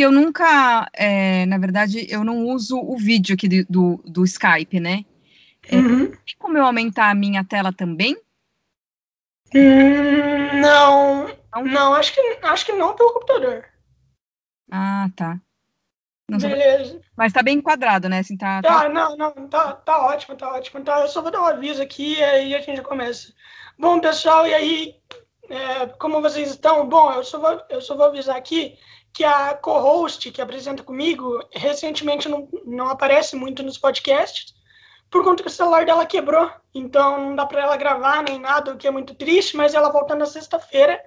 porque eu nunca, é, na verdade, eu não uso o vídeo aqui do, do, do Skype, né? É, uhum. Tem como eu aumentar a minha tela também? Hum, não, não, não, acho que, acho que não pelo computador. Ah, tá. Não Beleza. Mas tá bem enquadrado, né? Assim, tá, tá... tá não, não, tá, tá ótimo, tá ótimo. Tá, eu só vou dar um aviso aqui e aí a gente já começa. Bom, pessoal, e aí, é, como vocês estão? Bom, eu só vou, eu só vou avisar aqui que a co-host que apresenta comigo recentemente não, não aparece muito nos podcasts por conta que o celular dela quebrou. Então não dá para ela gravar nem nada, o que é muito triste, mas ela volta na sexta-feira.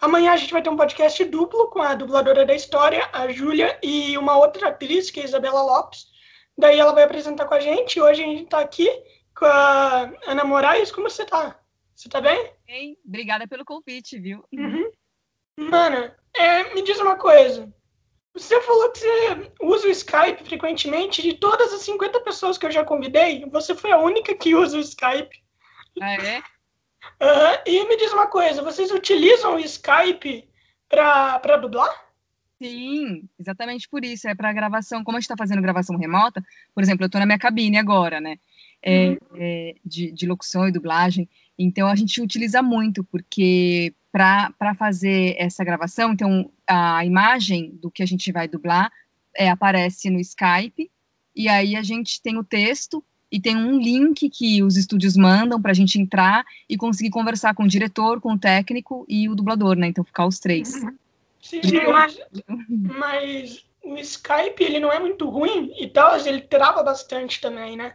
Amanhã a gente vai ter um podcast duplo com a dubladora da história, a Júlia, e uma outra atriz, que é a Isabela Lopes. Daí ela vai apresentar com a gente. Hoje a gente está aqui com a Ana Moraes. Como você está? Você está bem? Bem, obrigada pelo convite, viu? Uhum. Mano, é, me diz uma coisa. Você falou que você usa o Skype frequentemente. De todas as 50 pessoas que eu já convidei, você foi a única que usa o Skype. Ah, é? Uh, e me diz uma coisa, vocês utilizam o Skype para dublar? Sim, exatamente por isso. É para gravação. Como a gente está fazendo gravação remota, por exemplo, eu estou na minha cabine agora, né? É, uhum. é, de, de locução e dublagem. Então a gente utiliza muito, porque para fazer essa gravação, então a imagem do que a gente vai dublar é, aparece no Skype, e aí a gente tem o texto e tem um link que os estúdios mandam para a gente entrar e conseguir conversar com o diretor, com o técnico e o dublador, né? Então ficar os três. Sim, mas, mas o Skype ele não é muito ruim e tal, ele trava bastante também, né?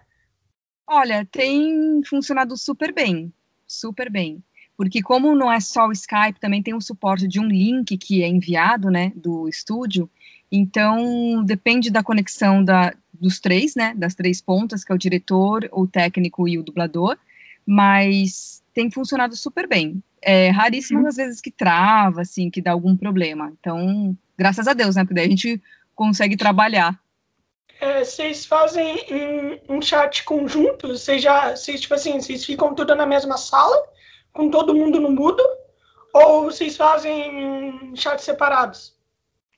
Olha, tem funcionado super bem super bem. Porque como não é só o Skype, também tem o suporte de um link que é enviado, né, do estúdio. Então, depende da conexão da, dos três, né, das três pontas, que é o diretor, o técnico e o dublador, mas tem funcionado super bem. É raríssimas as vezes que trava, assim, que dá algum problema. Então, graças a Deus, né, porque daí a gente consegue trabalhar. É, vocês fazem um, um, chat conjunto? Vocês já, vocês, tipo assim, vocês ficam tudo na mesma sala, com todo mundo no mudo? Ou vocês fazem chats separados?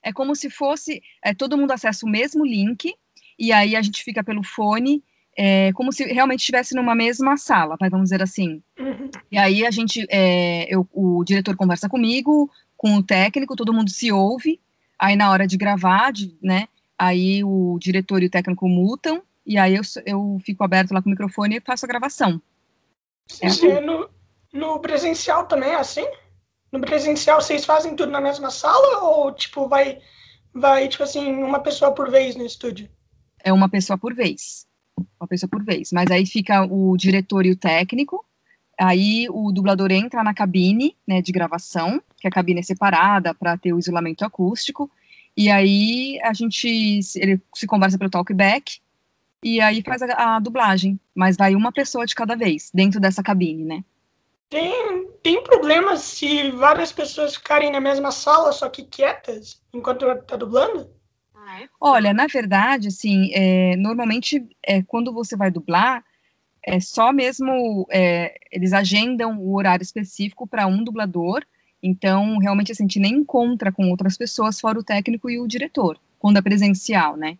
É como se fosse, é, todo mundo acessa o mesmo link, e aí a gente fica pelo fone, é, como se realmente estivesse numa mesma sala, vamos dizer assim. Uhum. E aí a gente, é, eu, o diretor conversa comigo, com o técnico, todo mundo se ouve, aí na hora de gravar, de, né, Aí o diretor e o técnico mutam, e aí eu, eu fico aberto lá com o microfone e faço a gravação. É Sim, é no, presencial também é assim? No presencial vocês fazem tudo na mesma sala ou tipo vai vai tipo assim uma pessoa por vez no estúdio? É uma pessoa por vez, uma pessoa por vez. Mas aí fica o diretor e o técnico. Aí o dublador entra na cabine né, de gravação, que a cabine é separada para ter o isolamento acústico. E aí a gente ele se conversa pelo talkback e aí faz a, a, dublagem, mas vai uma pessoa de cada vez dentro dessa cabine, né? Tem, tem problema se várias pessoas ficarem na mesma sala, só que quietas, enquanto tá dublando? Ah, é? Olha, na verdade, assim, é, normalmente é, quando você vai dublar, é só mesmo é, eles agendam o horário específico para um dublador então, realmente, assim, a gente nem encontra com outras pessoas, fora o técnico e o diretor, quando é presencial, né?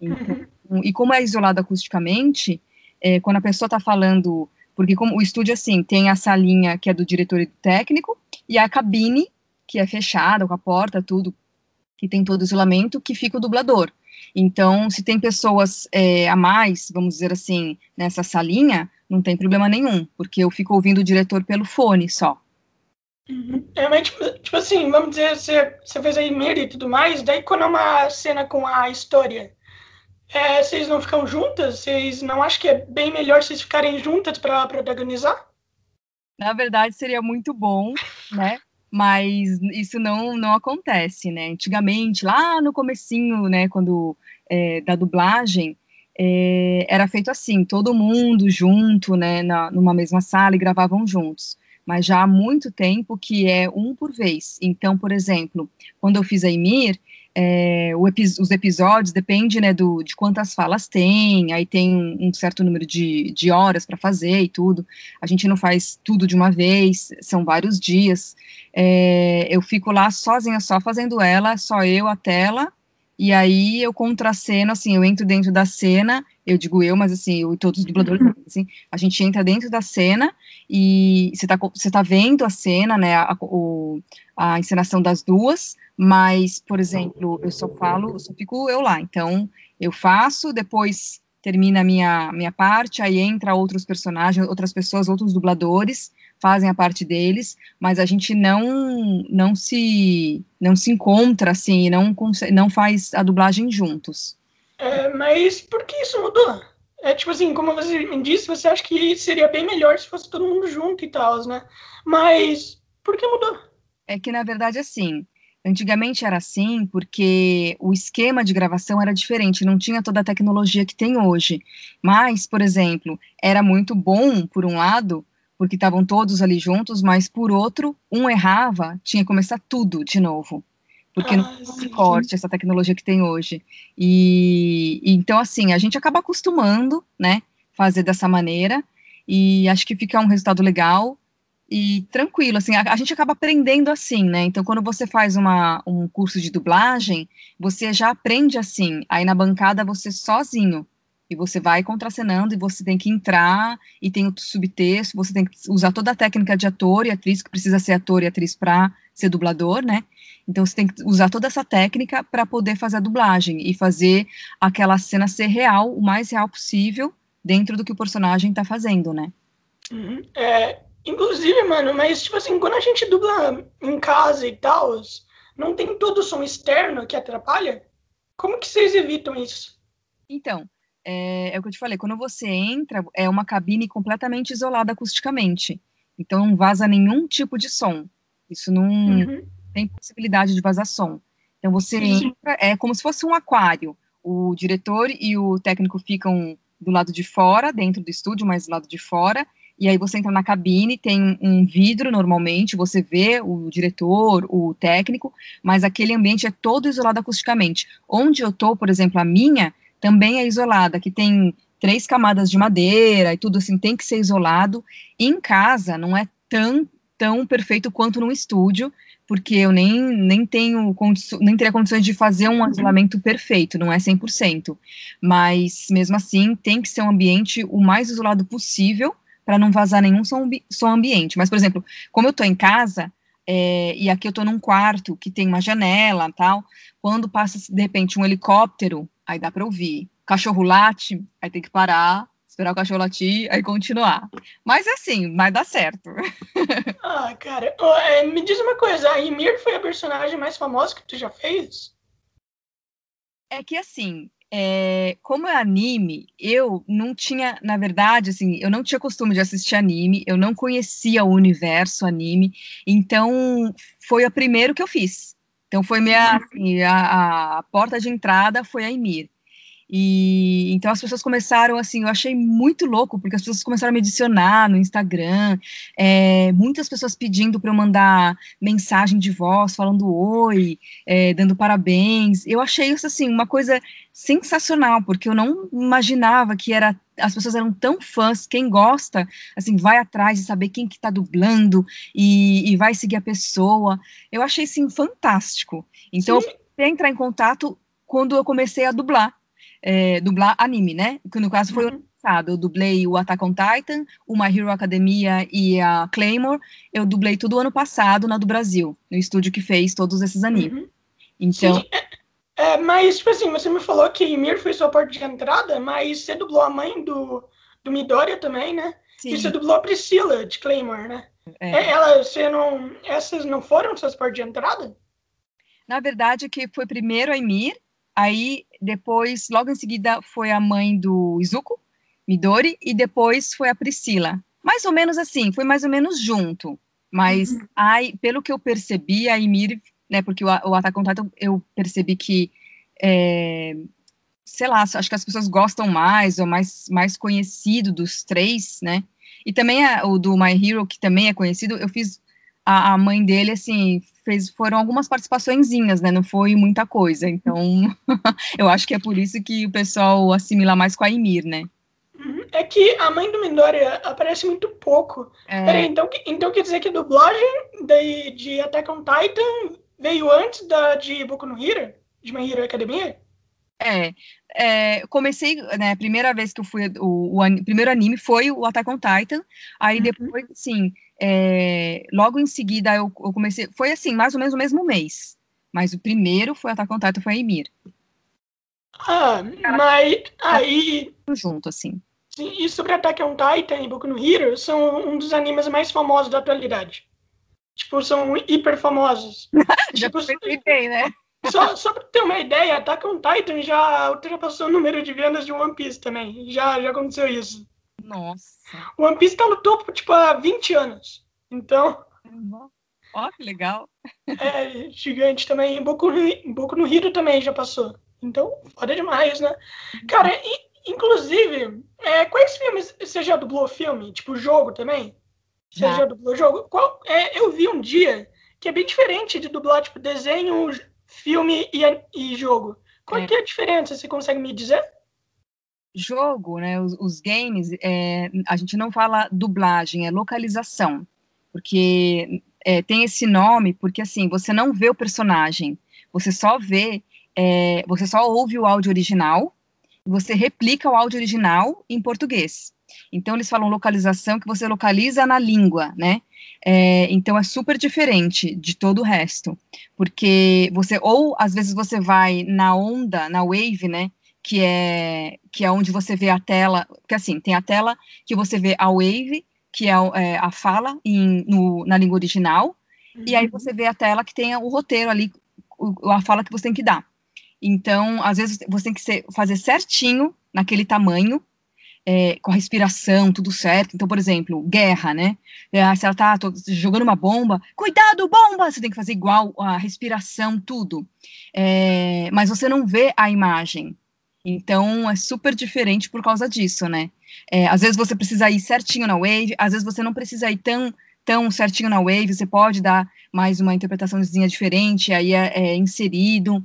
Então, uhum. E como é isolado acusticamente, é, quando a pessoa está falando, porque como o estúdio, assim, tem a salinha que é do diretor e do técnico, e a cabine, que é fechada, com a porta, tudo, que tem todo isolamento, que fica o dublador. Então, se tem pessoas é, a mais, vamos dizer assim, nessa salinha, não tem problema nenhum, porque eu fico ouvindo o diretor pelo fone só. Uhum. É, mas, tipo, tipo, assim, vamos dizer, você, você fez a Emir e tudo mais, daí quando é uma cena com a história, é, vocês não ficam juntas? Vocês não acham que é bem melhor vocês ficarem juntas para protagonizar? Na verdade, seria muito bom, né? Mas isso não, não acontece, né? Antigamente, lá no comecinho, né, quando é, da dublagem, é, era feito assim, todo mundo junto, né, na, numa mesma sala e gravavam juntos mas já há muito tempo que é um por vez. Então, por exemplo, quando eu fiz a Emir, é, epi os episódios depende, né, do, de quantas falas tem, aí tem um, um certo número de, de horas para fazer e tudo. A gente não faz tudo de uma vez, são vários dias. É, eu fico lá sozinha, só fazendo ela, só eu, a tela, e aí eu contraceno, assim, eu entro dentro da cena, eu digo eu, mas assim, eu e todos os dubladores, assim, a gente entra dentro da cena e você tá, você tá vendo a cena, né, a, o, a encenação das duas, mas, por exemplo, eu só falo, eu só fico eu lá, então eu faço, depois termina a minha, minha parte, aí entra outros personagens, outras pessoas, outros dubladores, fazem a parte deles, mas a gente não não se não se encontra assim, não não faz a dublagem juntos. É, mas por que isso mudou? É tipo assim, como você me disse, você acha que seria bem melhor se fosse todo mundo junto e tal, né? Mas por que mudou? É que na verdade assim, Antigamente era assim porque o esquema de gravação era diferente, não tinha toda a tecnologia que tem hoje. Mas, por exemplo, era muito bom, por um lado, porque estavam todos ali juntos, mas por outro, um errava, tinha que começar tudo de novo. Porque ah, não tem suporte essa tecnologia que tem hoje. E, e, então, assim, a gente acaba acostumando, né, fazer dessa maneira, e acho que fica um resultado legal e tranquilo, assim, a, a, gente acaba aprendendo assim, né? Então, quando você faz uma, um curso de dublagem, você já aprende assim. Aí na bancada você sozinho e você vai contracenando e você tem que entrar e tem o subtexto, você tem que usar toda a técnica de ator e atriz, que precisa ser ator e atriz para ser dublador, né? Então você tem que usar toda essa técnica para poder fazer a dublagem e fazer aquela cena ser real, o mais real possível, dentro do que o personagem está fazendo, né? Uhum. É, inclusive, mano, mas tipo assim, quando a gente dubla em casa e tal, não tem todo o som externo que atrapalha? Como que vocês evitam isso? Então, é, é, o que eu te falei, quando você entra, é uma cabine completamente isolada acusticamente. Então não vaza nenhum tipo de som. Isso não uhum. tem possibilidade de vazar som. Então você Sim. entra, é como se fosse um aquário. O diretor e o técnico ficam do lado de fora, dentro do estúdio, mas do lado de fora, e aí você entra na cabine, tem um vidro normalmente, você vê o diretor, o técnico, mas aquele ambiente é todo isolado acusticamente. Onde eu tô, por exemplo, a minha, também é isolada, que tem três camadas de madeira e tudo assim, tem que ser isolado. Em casa não é tão, tão perfeito quanto no estúdio, porque eu nem, nem tenho, nem teria condições de fazer um isolamento perfeito, não é 100%. Mas, mesmo assim, tem que ser um ambiente o mais isolado possível, para não vazar nenhum som, som ambiente. Mas, por exemplo, como eu estou em casa, é, e aqui eu estou num quarto que tem uma janela tal, quando passa, de repente, um helicóptero, aí dá para ouvir. Cachorro late, aí tem que parar, esperar o cachorro latir, aí continuar. Mas é assim, vai dar certo. ah, cara, oh, é, me diz uma coisa, a Ymir foi a personagem mais famosa que tu já fez? É que assim, é, como é anime, eu não tinha, na verdade, assim, eu não tinha costume de assistir anime, eu não conhecia o universo anime, então foi o primeiro que eu fiz. Então foi minha, assim, a, a porta de entrada foi a Emir. E então as pessoas começaram assim, eu achei muito louco, porque as pessoas começaram a me adicionar no Instagram, é, muitas pessoas pedindo para eu mandar mensagem de voz, falando oi, é, dando parabéns. Eu achei isso assim, uma coisa sensacional, porque eu não imaginava que era as pessoas eram tão fãs, quem gosta, assim, vai atrás de saber quem que tá dublando e, e vai seguir a pessoa. Eu achei, assim, fantástico. Então, Sim. eu entrar em contato quando eu comecei a dublar é, dublar anime, né? Que no caso foi uhum. ano passado. Eu dublei o Attack on Titan, o My Hero Academia e a Claymore. Eu dublei tudo ano passado na do Brasil, no estúdio que fez todos esses animes. Uhum. Então. Sim. É, mas, tipo assim, você me falou que Ymir foi sua porta de entrada, mas você dublou a mãe do, do Midoriya também, né? Sim. E você dublou a Priscila, de Claymore, né? É. é. Ela, você não, essas não foram suas portas de entrada? Na verdade, que foi primeiro a Ymir, Aí, depois, logo em seguida, foi a mãe do Izuku, Midori, e depois foi a Priscila. Mais ou menos assim, foi mais ou menos junto. Mas, uhum. aí, pelo que eu percebi, a Ymir, né, porque o, o Attack on Titan, eu percebi que, é, sei lá, acho que as pessoas gostam mais, ou mais, mais conhecido dos três, né, e também a, o do My Hero, que também é conhecido, eu fiz a, a mãe dele, assim, fez, foram algumas participaçõezinhas, né? Não foi muita coisa. Então, eu acho que é por isso que o pessoal assimila mais com a Ymir, né? Uhum. É que a mãe do Midoriya aparece muito pouco. É... Peraí, então, então quer dizer que a dublagem de, de Attack on Titan veio antes da de Boku no Hero? De My Hero Academia? É, é, comecei, né, a primeira vez que eu fui, o, o, primeiro anime foi o Attack on Titan, aí uhum. depois, sim, é, logo em seguida eu, eu, comecei, foi assim, mais ou menos o mesmo mês, mas o primeiro foi Attack on Titan, foi a Emir. Ah, mas aí... Junto, assim. Sim, e sobre Attack on Titan e Boku no Hero, são um dos animes mais famosos da atualidade. Tipo, são hiper famosos. Já tipo, bem, né? Só, só pra ter uma ideia, Attack on Titan já ultrapassou o número de vendas de One Piece também. Já, já aconteceu isso. Nossa. One Piece tá no topo, tipo, há 20 anos. Então. Ó, oh, que legal. É, gigante também. Boku, Boku no Hero também já passou. Então, foda demais, né? Cara, e, inclusive, é, quais filmes você já dublou filme? Tipo, jogo também? Você já, já dublou jogo? Qual, é, eu vi um dia que é bem diferente de dublar, tipo, desenho, filme e, e jogo. Qual é. que é a diferença? Você consegue me dizer? Jogo, né? Os, os games, é, a gente não fala dublagem, é localização, porque é, tem esse nome porque assim você não vê o personagem, você só vê, é, você só ouve o áudio original, você replica o áudio original em português. Então eles falam localização que você localiza na língua, né? É, então é super diferente de todo o resto, porque você ou às vezes você vai na onda, na wave, né? Que é que é onde você vê a tela, porque assim tem a tela que você vê a wave, que é, é a fala em, no, na língua original, uhum. e aí uhum. você vê a tela que tem o roteiro ali, o, a fala que você tem que dar. Então, às vezes você tem que ser, fazer certinho naquele tamanho é, com a respiração, tudo certo. Então, por exemplo, guerra, né? É, se ela tá jogando uma bomba, cuidado, bomba! Você tem que fazer igual a respiração, tudo. É, mas você não vê a imagem. Então, é super diferente por causa disso, né? É, às vezes você precisa ir certinho na wave, às vezes você não precisa ir tão, tão certinho na wave, você pode dar mais uma interpretaçãozinha diferente, aí é, é inserido.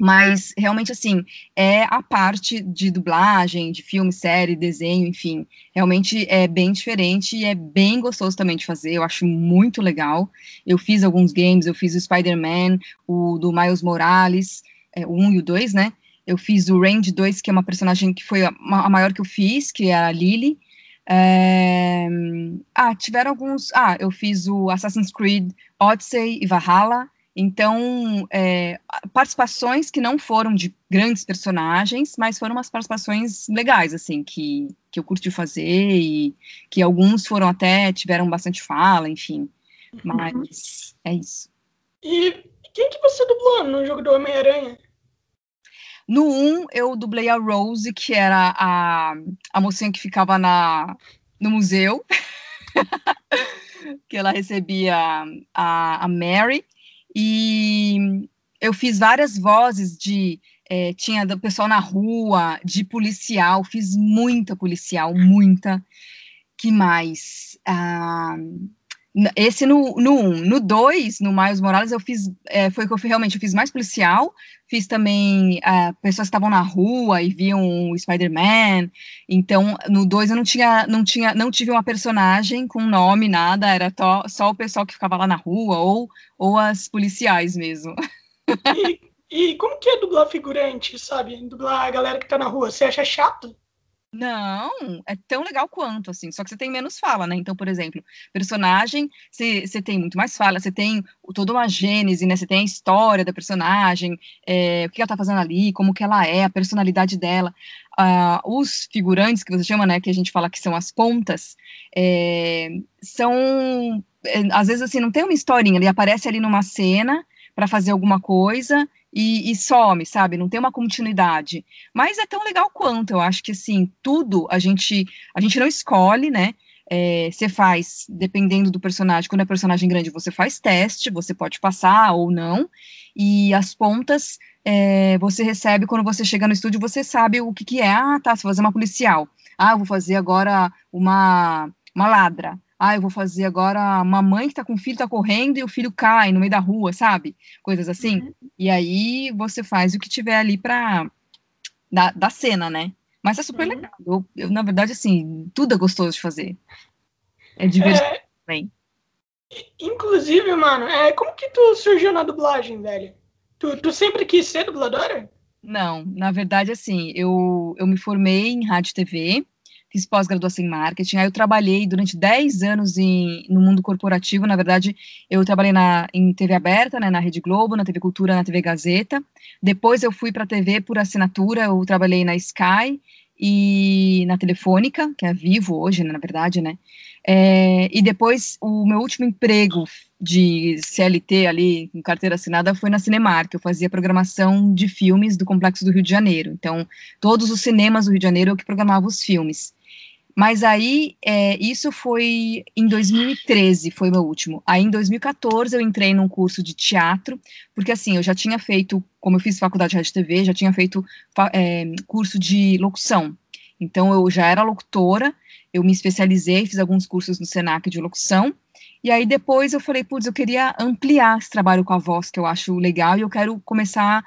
Mas realmente assim, é a parte de dublagem, de filme, série, desenho, enfim, realmente é bem diferente e é bem gostoso também de fazer. Eu acho muito legal. Eu fiz alguns games, eu fiz o Spider-Man, o do Miles Morales, é, o 1 e o 2, né? Eu fiz o Range 2, que é uma personagem que foi a, a maior que eu fiz, que é a Lily. É... Ah, tiveram alguns. Ah, eu fiz o Assassin's Creed Odyssey e Valhalla. Então, é, participações que não foram de grandes personagens, mas foram umas participações legais, assim, que, que eu curti fazer e que alguns foram até, tiveram bastante fala, enfim. Uhum. Mas é isso. E quem que você dublou no jogo do Homem-Aranha? No 1, eu dublei a Rose, que era a, a mocinha que ficava na, no museu, que ela recebia a, a Mary. E eu fiz várias vozes de. É, tinha do pessoal na rua, de policial, fiz muita policial, muita. Que mais? Ah, esse no 1. No 1. Um. No 2, no Miles Morales, eu fiz. É, foi que eu realmente eu fiz mais policial. Fiz também uh, pessoas que estavam na rua e viam o Spider-Man. Então, no 2 eu não tinha, não tinha, não tive uma personagem com nome, nada, era só, só o pessoal que ficava lá na rua, ou, ou as policiais mesmo. E, e como que é dublar figurante, sabe? Dublar a galera que tá na rua. Você acha chato? Não, é tão legal quanto, assim, só que você tem menos fala, né? Então, por exemplo, personagem, você, tem muito mais fala, você tem toda uma gênese, né? Você tem a história da personagem, é, o que ela tá fazendo ali, como que ela é, a personalidade dela. Uh, os figurantes, que você chama, né, que a gente fala que são as pontas, é, são, é, às vezes, assim, não tem uma historinha, ele aparece ali numa cena para fazer alguma coisa e, e, some, sabe? Não tem uma continuidade. Mas é tão legal quanto. Eu acho que assim, tudo a gente a gente não escolhe, né? É, você faz, dependendo do personagem, quando é personagem grande, você faz teste, você pode passar ou não, e as pontas é, você recebe quando você chega no estúdio, você sabe o que, que é. Ah, tá, vai fazer uma policial. Ah, vou fazer agora uma, uma ladra. Ah, eu vou fazer agora uma mãe que tá com o filho, tá correndo e o filho cai no meio da rua, sabe? Coisas assim. Uhum. E aí você faz o que tiver ali pra. da, da cena, né? Mas é super uhum. legal. Eu, eu, na verdade, assim, tudo é gostoso de fazer. É divertido é... também. Inclusive, mano, é, como que tu surgiu na dublagem, velho? Tu, tu sempre quis ser dubladora? Não, na verdade, assim, eu, eu me formei em rádio e TV, fiz pós-graduação em marketing, aí eu trabalhei durante 10 anos em, no mundo corporativo, na verdade, eu trabalhei na, em TV aberta, né, na Rede Globo, na TV Cultura, na TV Gazeta, depois eu fui para a TV por assinatura, eu trabalhei na Sky e na Telefônica, que é Vivo hoje, né, na verdade, né, é, e depois, o meu último emprego de CLT ali, com carteira assinada, foi na Cinemark. Eu fazia programação de filmes do Complexo do Rio de Janeiro. Então, todos os cinemas do Rio de Janeiro eu que programava os filmes. Mas aí, é, isso foi em 2013, foi meu último. Aí, em 2014, eu entrei num curso de teatro, porque assim, eu já tinha feito, como eu fiz faculdade de rádio TV, já tinha feito é, curso de locução. Então, eu já era locutora, eu me especializei, fiz alguns cursos no Senac de locução, e aí depois eu falei, putz, eu queria ampliar esse trabalho com a voz, que eu acho legal, e eu quero começar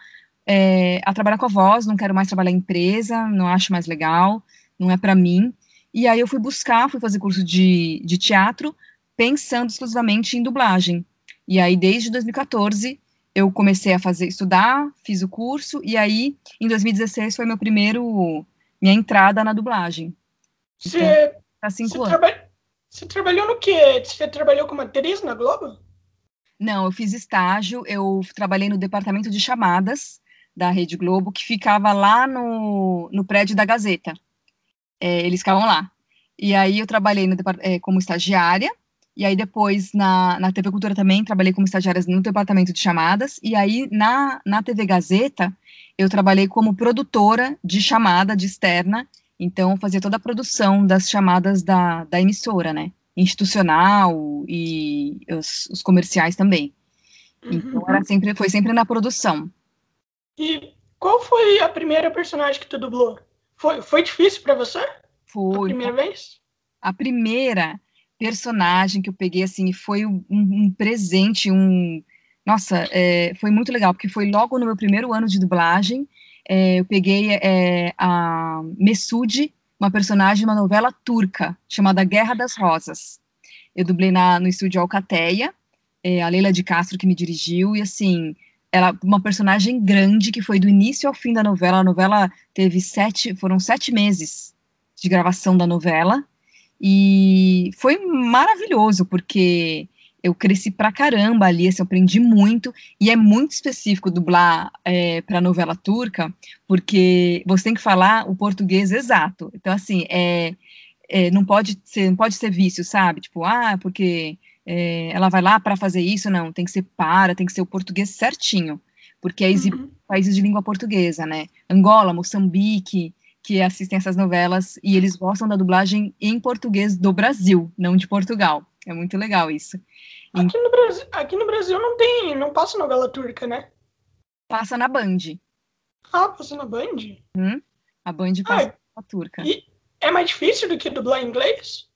é, a trabalhar com a voz, não quero mais trabalhar em empresa, não acho mais legal, não é para mim. E aí eu fui buscar, fui fazer curso de, de teatro, pensando exclusivamente em dublagem. E aí, desde 2014, eu comecei a fazer, estudar, fiz o curso, e aí, em 2016, foi meu primeiro, minha entrada na dublagem. Você, então, tá cinco traba você trabalhou no quê? Você trabalhou como atriz na Globo? Não, eu fiz estágio, eu trabalhei no departamento de chamadas da Rede Globo, que ficava lá no, no prédio da Gazeta. É, eles ficavam lá. E aí eu trabalhei no, é, como estagiária, e aí depois na, na TV Cultura também trabalhei como estagiária no departamento de chamadas, e aí na, na TV Gazeta eu trabalhei como produtora de chamada de externa, então, fazia toda a produção das chamadas da, da emissora, né? Institucional e os, os comerciais também. Então, uhum. era sempre, foi sempre na produção. E qual foi a primeira personagem que tu dublou? Foi, foi difícil para você? Foi. A primeira vez? A primeira personagem que eu peguei, assim, foi um, um presente, um... Nossa, é, foi muito legal, porque foi logo no meu primeiro ano de dublagem, é, eu peguei é, a Messude, uma personagem de uma novela turca chamada Guerra das Rosas. Eu dublei na, no estúdio Alcateia, é, a Leila de Castro que me dirigiu, e assim, ela uma personagem grande que foi do início ao fim da novela. A novela teve sete, foram sete meses de gravação da novela, e foi maravilhoso, porque eu cresci pra caramba ali, assim, eu aprendi muito, e é muito específico dublar é, para novela turca, porque você tem que falar o português exato. Então, assim, é, é, não, pode ser, não pode ser vício, sabe? Tipo, ah, porque é, ela vai lá para fazer isso, não, tem que ser para, tem que ser o português certinho, porque é uhum. países de língua portuguesa, né? Angola, Moçambique, que assistem essas novelas, e eles gostam da dublagem em português do Brasil, não de Portugal. É muito legal isso. Aqui no Brasil, aqui no Brasil não tem, não passa novela turca, né? Passa na Band. Ah, passa na Band? Hum? A Band passa ah, na turca. E é mais difícil do que dublar em inglês?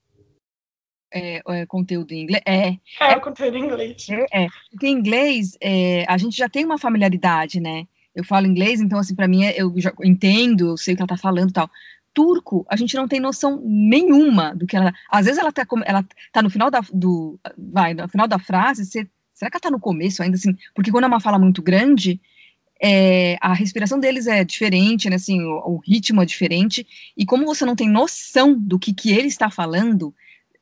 É, é, conteúdo em inglês. É, é, é conteúdo em inglês. É, é. porque em inglês é, a gente já tem uma familiaridade, né? Eu falo inglês, então assim para mim eu já entendo, eu sei o que ela tá falando, e tal turco, a gente não tem noção nenhuma do que ela. Às vezes ela tá, ela tá no final da, do, vai, no final da frase, você, será que ela tá no começo ainda, assim? Porque quando é uma fala muito grande, é, a respiração deles é diferente, né, assim, o, o, ritmo é diferente, e como você não tem noção do que, que ele está falando,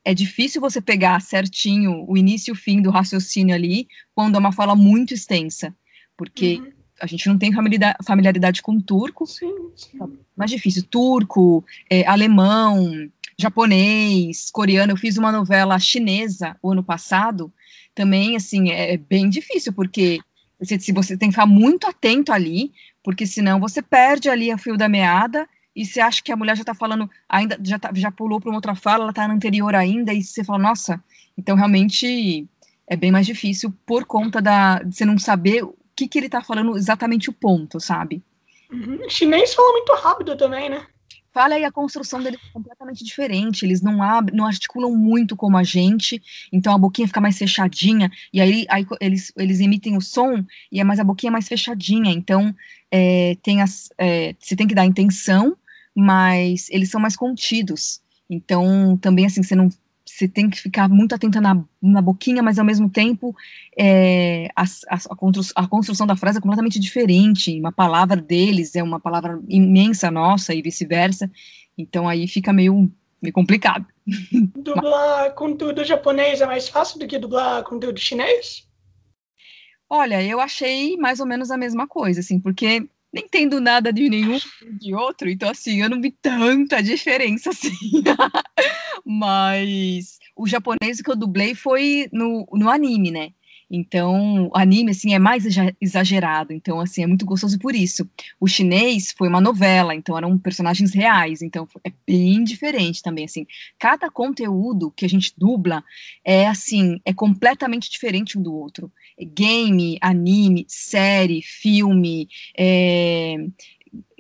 é difícil você pegar certinho o início e o fim do raciocínio ali, quando é uma fala muito extensa, porque uhum. a gente não tem familiaridade, com turco, sim, sim. mais difícil, turco, é, alemão, japonês, coreano, eu fiz uma novela chinesa o ano passado, também, assim, é, é bem difícil, porque se, se você tem que ficar muito atento ali, porque senão você perde ali a fio da meada, e você acha que a mulher já está falando, ainda já, tá, já pulou para uma outra fala, ela está na anterior ainda, e você fala, nossa, então realmente é bem mais difícil por conta da, de você não saber que, que ele tá falando exatamente o ponto, sabe? Uhum. Chinês fala muito rápido também, né? fala e a construção deles é completamente diferente. Eles não abrem, não articulam muito como a gente, então a boquinha fica mais fechadinha, e aí, aí eles, eles emitem o som, e é mais a boquinha mais fechadinha. Então é, tem as, é, você tem que dar intenção, mas eles são mais contidos. Então também assim, você não você tem que ficar muito atenta na, na boquinha, mas ao mesmo tempo é, a, a, a, construção da frase é completamente diferente. Uma palavra deles é uma palavra imensa nossa e vice-versa. Então aí fica meio, meio complicado. Dublar conteúdo japonês é mais fácil do que dublar conteúdo chinês? Olha, eu achei mais ou menos a mesma coisa, assim, porque nem entendo nada de nenhum de outro, então assim, eu não vi tanta diferença assim. Mas o japonês que eu dublei foi no, no anime, né? Então, o anime, assim, é mais exagerado. Então, assim, é muito gostoso por isso. O chinês foi uma novela, então eram personagens reais. Então, é bem diferente também, assim. Cada conteúdo que a gente dubla é, assim, é completamente diferente um do outro. Game, anime, série, filme, é...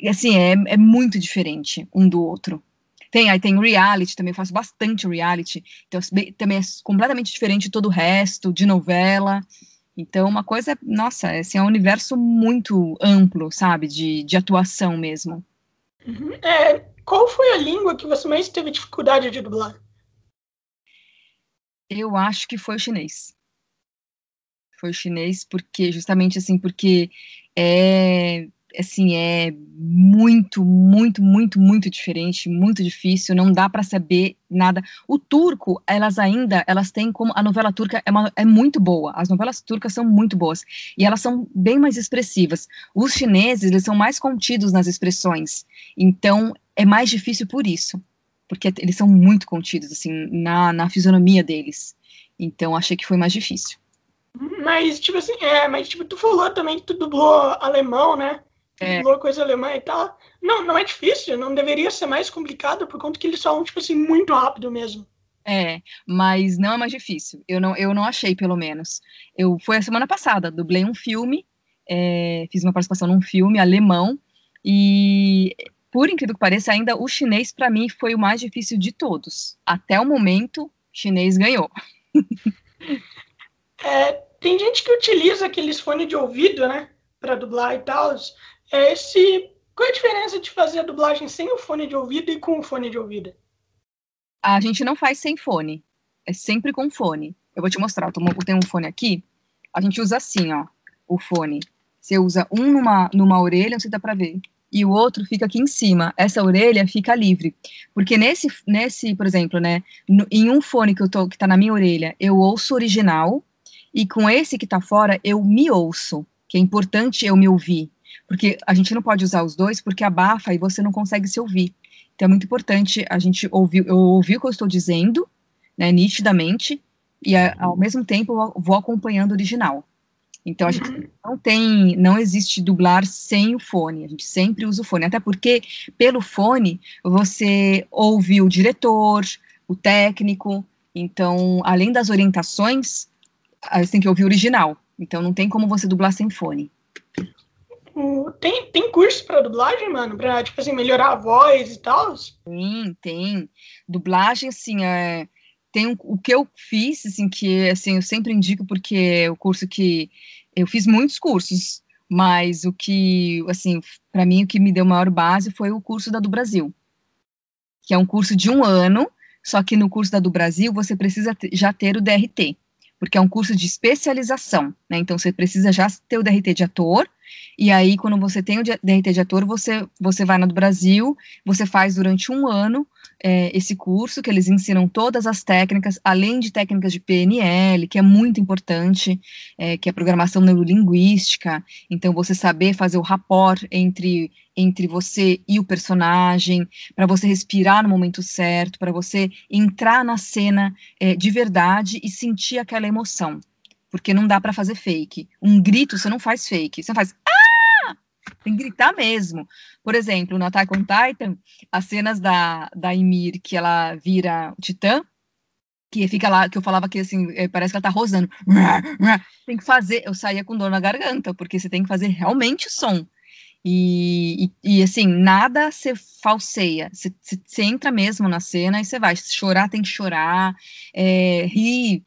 Assim, é, é muito diferente um do outro. Tem, aí tem reality também, eu faço bastante reality, então também é completamente diferente de todo o resto, de novela. Então, uma coisa, nossa, assim, é um universo muito amplo, sabe, de, de atuação mesmo. Uhum. É, qual foi a língua que você mais teve dificuldade de dublar? Eu acho que foi o chinês. Foi o chinês porque, justamente assim, porque é, assim, é muito, muito, muito, muito diferente, muito difícil, não dá para saber nada. O turco, elas ainda, elas têm como, a novela turca é, uma, é muito boa, as novelas turcas são muito boas, e elas são bem mais expressivas. Os chineses, eles são mais contidos nas expressões, então é mais difícil por isso, porque eles são muito contidos, assim, na, na fisionomia deles. Então, achei que foi mais difícil. Mas, tipo assim, é, mas tipo, tu falou também que tu dublou alemão, né? é. coisa alemã e tal. Não, não é difícil, não deveria ser mais complicado, por conta que eles falam, tipo assim, muito rápido mesmo. É, mas não é mais difícil. Eu não, eu não achei, pelo menos. Eu foi a semana passada, dublei um filme, é, fiz uma participação num filme alemão e por incrível que pareça, ainda o chinês para mim foi o mais difícil de todos. Até o momento, chinês ganhou. É, tem gente que utiliza aqueles fones de ouvido, né, para dublar e tal. É esse, qual é a diferença de fazer a dublagem sem o fone de ouvido e com o fone de ouvido? A gente não faz sem fone, é sempre com fone. Eu vou te mostrar, eu tenho um fone aqui, a gente usa assim, ó, o fone. Você usa um numa, numa orelha, não sei se dá pra ver, e o outro fica aqui em cima. Essa orelha fica livre. Porque nesse, nesse por exemplo, né, no, em um fone que eu tô, que tá na minha orelha, eu ouço original, e com esse que tá fora, eu me ouço, que é importante eu me ouvir porque a gente não pode usar os dois porque abafa e você não consegue se ouvir. Então é muito importante a gente ouvir, eu ouvir o que eu estou dizendo, né, nitidamente, e a, ao mesmo tempo eu vou acompanhando o original. Então a gente não tem, não existe dublar sem o fone, a gente sempre usa o fone, até porque pelo fone você ouve o diretor, o técnico, então além das orientações, você tem que ouvir o original. Então não tem como você dublar sem fone. Tem, tem curso para dublagem, mano? Pra, tipo assim, melhorar a voz e tal? Sim, tem. Dublagem, assim, é, tem um, o que eu fiz, assim, que assim, eu sempre indico porque é o curso que eu fiz muitos cursos, mas o que, assim, para mim o que me deu maior base foi o curso da do Brasil, que é um curso de um ano, só que no curso da do Brasil você precisa já ter o DRT, porque é um curso de especialização, né? Então você precisa já ter o DRT de ator e aí, quando você tem o DRT de ator, você, você vai na do Brasil, você faz durante um ano é, esse curso, que eles ensinam todas as técnicas, além de técnicas de PNL, que é muito importante, é, que é programação neurolinguística. Então, você saber fazer o rapport entre, entre você e o personagem, para você respirar no momento certo, para você entrar na cena é, de verdade e sentir aquela emoção porque não dá para fazer fake. Um grito você não faz fake, você faz ah! Tem que gritar mesmo. Por exemplo, no Attack on Titan, as cenas da, da Ymir, que ela vira titã, que fica lá, que eu falava que assim, é, parece que ela tá rosando. Tem que fazer, eu saía com dor na garganta, porque você tem que fazer realmente o som. E, e, e, assim, nada se falseia. Você entra mesmo na cena e você vai. Chorar tem que chorar, é, rir,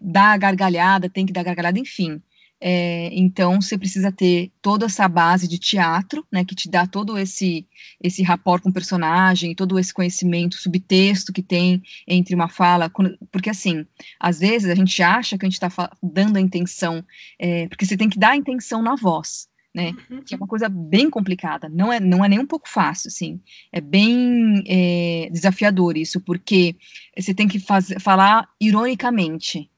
dar gargalhada, tem que dar gargalhada, enfim. É, então, você precisa ter toda essa base de teatro, né, que te dá todo esse esse rapport com o personagem, todo esse conhecimento, subtexto que tem entre uma fala, porque assim, às vezes a gente acha que a gente está dando a intenção, é, porque você tem que dar a intenção na voz, né, uhum. que é uma coisa bem complicada, não é, não é nem um pouco fácil, assim, é bem é, desafiador isso, porque você tem que fazer, falar ironicamente,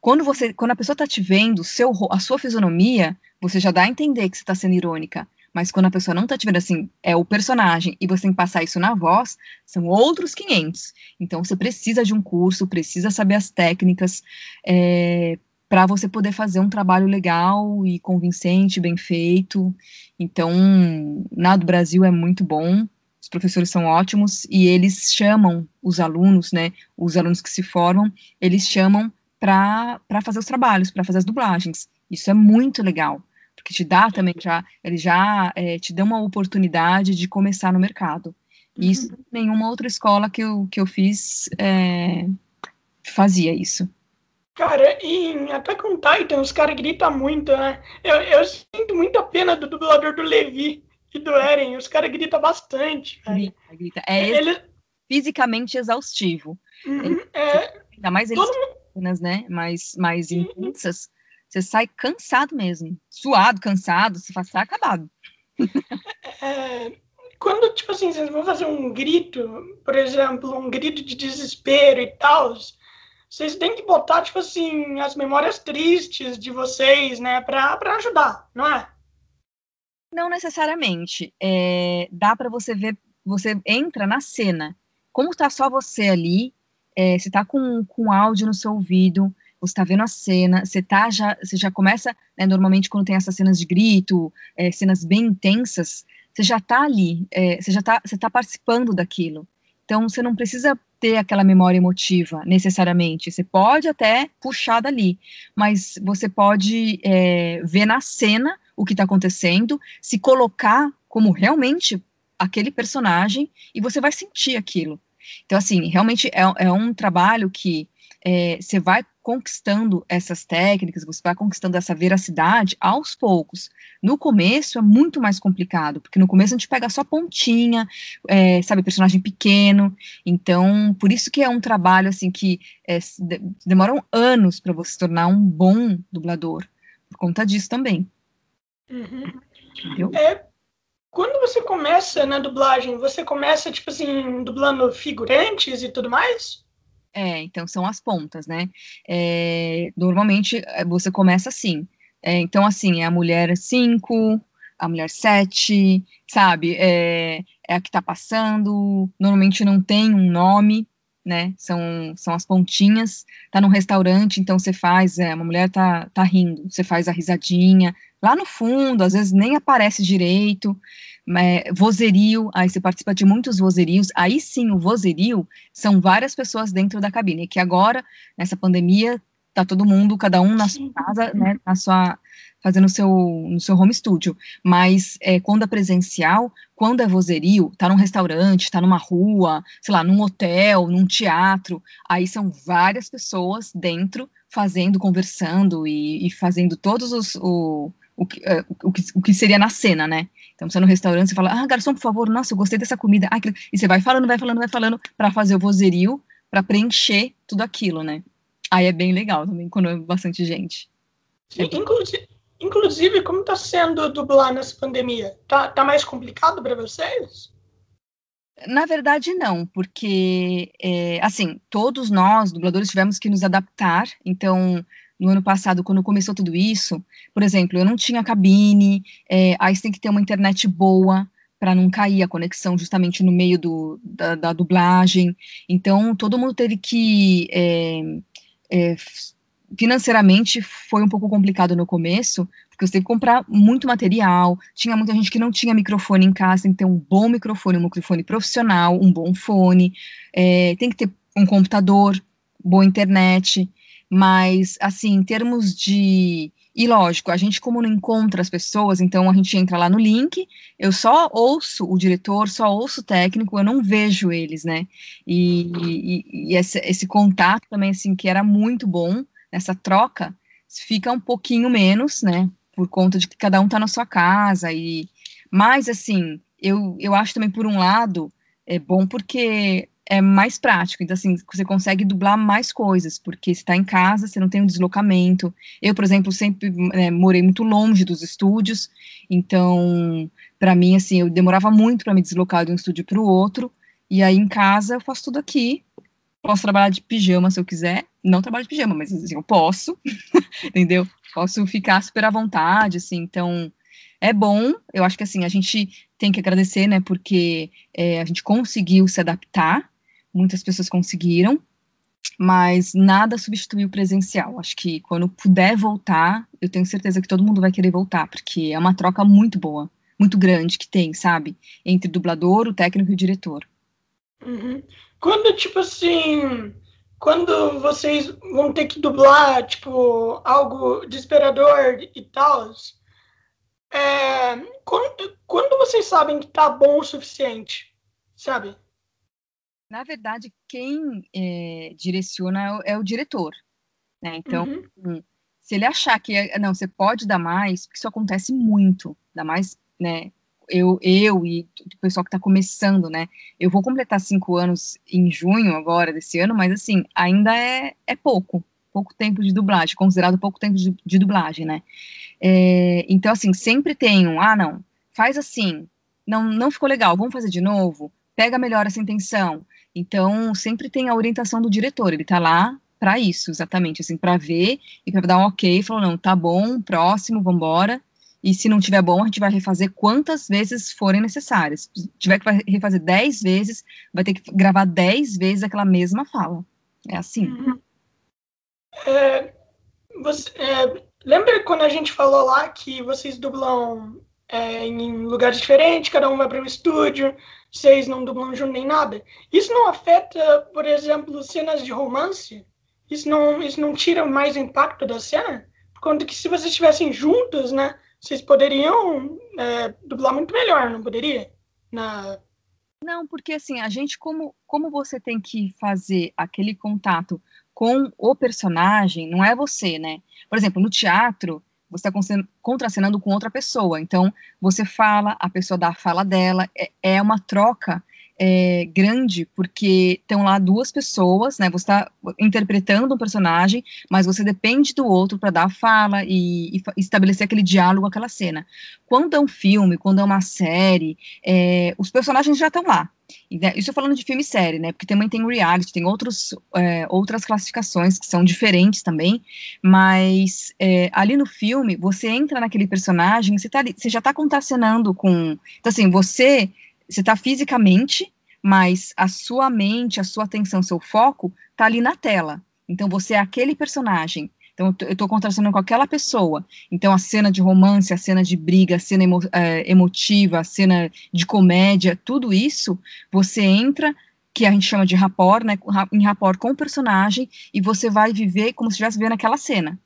quando você, quando a pessoa está te vendo, seu, a sua fisionomia, você já dá a entender que você está sendo irônica. Mas quando a pessoa não está te vendo assim, é o personagem, e você tem que passar isso na voz, são outros 500. Então, você precisa de um curso, precisa saber as técnicas, é, para você poder fazer um trabalho legal e convincente, bem feito. Então, na do Brasil é muito bom, os professores são ótimos, e eles chamam os alunos, né, os alunos que se formam, eles chamam para fazer os trabalhos, para fazer as dublagens. Isso é muito legal, porque te dá também já, ele já é, te dá uma oportunidade de começar no mercado. E isso uhum. nenhuma outra escola que eu, que eu fiz é, fazia isso. Cara, e até com Titan, os caras gritam muito, né? Eu, eu sinto muita pena do dublador do Levi e do Eren. Os caras gritam bastante. Grita, grita. É ele... fisicamente exaustivo. Uhum, ele, é... Ainda mais eles máquinas, né, mais, mais uhum. intensas, você sai cansado mesmo. Suado, cansado, se passar, acabado. É, quando, tipo assim, vocês vão fazer um grito, por exemplo, um grito de desespero e tal, vocês têm que botar, tipo assim, as memórias tristes de vocês, né, pra, pra ajudar, não é? Não necessariamente. É, dá para você ver, você entra na cena. Como tá só você ali, é, você está com, com áudio no seu ouvido, você está vendo a cena, você tá já, você já começa, né, normalmente quando tem essas cenas de grito, é, cenas bem intensas, você já está ali, é, você já está, você tá participando daquilo. Então você não precisa ter aquela memória emotiva necessariamente. Você pode até puxar dali, mas você pode é, ver na cena o que está acontecendo, se colocar como realmente aquele personagem e você vai sentir aquilo. Então, assim, realmente é, é um trabalho que é, você vai conquistando essas técnicas, você vai conquistando essa veracidade aos poucos. No começo é muito mais complicado, porque no começo a gente pega só pontinha, é, sabe, personagem pequeno. Então, por isso que é um trabalho assim que é, demoram anos para você se tornar um bom dublador, por conta disso também. Uhum. Entendeu? É, quando você começa na dublagem, você começa, tipo assim, dublando figurantes e tudo mais? É, então são as pontas, né? É, normalmente é, você começa assim. É, então, assim, é a mulher 5, a mulher 7, sabe? É, é a que tá passando. Normalmente não tem um nome, né? São, são as pontinhas. Tá num restaurante, então você faz, é, uma mulher tá, tá rindo, você faz a risadinha. Lá no fundo, às vezes nem aparece direito. É, vozerio, aí você participa de muitos vozerios. Aí sim, o vozerio são várias pessoas dentro da cabine. Que agora, nessa pandemia, tá todo mundo, cada um na sua casa, né? Na sua fazendo o seu, no seu home studio. Mas é, quando é presencial, quando é vozerio, tá num restaurante, tá numa rua, sei lá, num hotel, num teatro, aí são várias pessoas dentro fazendo, conversando e, e fazendo todos os o, o, que, uh, o, que, o que seria na cena, né? Então, você é no restaurante, você fala, ah, garçom, por favor, nossa, eu gostei dessa comida. Ah, e você vai falando, vai falando, vai falando, para fazer o vozerio, para preencher tudo aquilo, né? Aí é bem legal também, quando é bastante gente. É inclusive, Inclusive, como está sendo dublar nessa pandemia? Tá, tá mais complicado para vocês? Na verdade, não, porque, é, assim, todos nós, dubladores, tivemos que nos adaptar. Então, no ano passado, quando começou tudo isso, por exemplo, eu não tinha cabine, é, aí você tem que ter uma internet boa para não cair a conexão justamente no meio do, da, da dublagem. Então, todo mundo teve que é, é, financeiramente foi um pouco complicado no começo, porque você teve que comprar muito material, tinha muita gente que não tinha microfone em casa, tem que ter um bom microfone, um microfone profissional, um bom fone, é, tem que ter um computador, boa internet, mas, assim, em termos de E lógico, a gente como não encontra as pessoas, então a gente entra lá no link, eu só ouço o diretor, só ouço o técnico, eu não vejo eles, né? E, e, e esse, esse, contato também, assim, que era muito bom, nessa troca, fica um pouquinho menos, né? Por conta de que cada um tá na sua casa e... Mas, assim, eu, eu acho também, por um lado, é bom porque é mais prático. Então, assim, você consegue dublar mais coisas, porque você está em casa, você não tem um deslocamento. Eu, por exemplo, sempre é, morei muito longe dos estúdios, então, para mim, assim, eu demorava muito para me deslocar de um estúdio para o outro, e aí em casa eu faço tudo aqui. Posso trabalhar de pijama se eu quiser, não trabalho de pijama, mas assim, eu posso, entendeu? Posso ficar super à vontade, assim, então é bom, eu acho que assim, a gente tem que agradecer, né, porque é, a gente conseguiu se adaptar, muitas pessoas conseguiram, mas nada substituiu o presencial. Acho que quando puder voltar, eu tenho certeza que todo mundo vai querer voltar, porque é uma troca muito boa, muito grande que tem, sabe? Entre dublador, o técnico e o diretor. Uhum. Quando, tipo assim, quando vocês vão ter que dublar, tipo, algo desesperador e tal, é, quando, quando vocês sabem que tá bom o suficiente, sabe? Na verdade, quem é, direciona é o, é o, diretor, né? Então, uhum. se ele achar que é, não, você pode dar mais, porque isso acontece muito, dá mais, né? Eu, eu e o pessoal que está começando, né? Eu vou completar cinco anos em junho agora desse ano, mas assim, ainda é, é pouco, pouco tempo de dublagem, considerado pouco tempo de, de dublagem, né? É, então, assim, sempre tem um, ah, não, faz assim, não, não ficou legal, vamos fazer de novo, pega melhor essa intenção. Então, sempre tem a orientação do diretor, ele está lá para isso, exatamente, assim, para ver e para dar um ok, falou, não, tá bom, próximo, vamos embora. E se não tiver bom, a gente vai refazer quantas vezes forem necessárias. Se tiver que refazer dez vezes, vai ter que gravar dez vezes aquela mesma fala. É assim. Uhum. É, você, é, lembra quando a gente falou lá que vocês dublam é, em lugares diferentes, cada um vai para um estúdio, vocês não dublam junto nem nada. Isso não afeta, por exemplo, cenas de romance? Isso não, isso não tira mais o impacto da cena? Por conta que se vocês estivessem juntos, né, vocês poderiam é, dublar muito melhor, não poderia? Na... Não, porque assim, a gente, como, como você tem que fazer aquele contato com o personagem, não é você, né? Por exemplo, no teatro, você está contracenando com outra pessoa. Então, você fala, a pessoa dá a fala dela, é, é uma troca é, grande, porque estão lá duas pessoas, né? Você está interpretando um personagem, mas você depende do outro para dar a fala e, e, estabelecer aquele diálogo, aquela cena. Quando é um filme, quando é uma série, é, os personagens já estão lá. Né, isso falando de filme e série, né? Porque também tem reality, tem outros, é, outras classificações que são diferentes também, mas é, ali no filme, você entra naquele personagem, você, tá ali, você já está contracenando com. Então, assim, você você está fisicamente, mas a sua mente, a sua atenção, seu foco está ali na tela. Então você é aquele personagem. Então eu estou contracenando com aquela pessoa. Então a cena de romance, a cena de briga, a cena emo, é, emotiva, a cena de comédia, tudo isso você entra que a gente chama de rapport, né, em rapport com o personagem, e você vai viver como se estivesse vendo aquela cena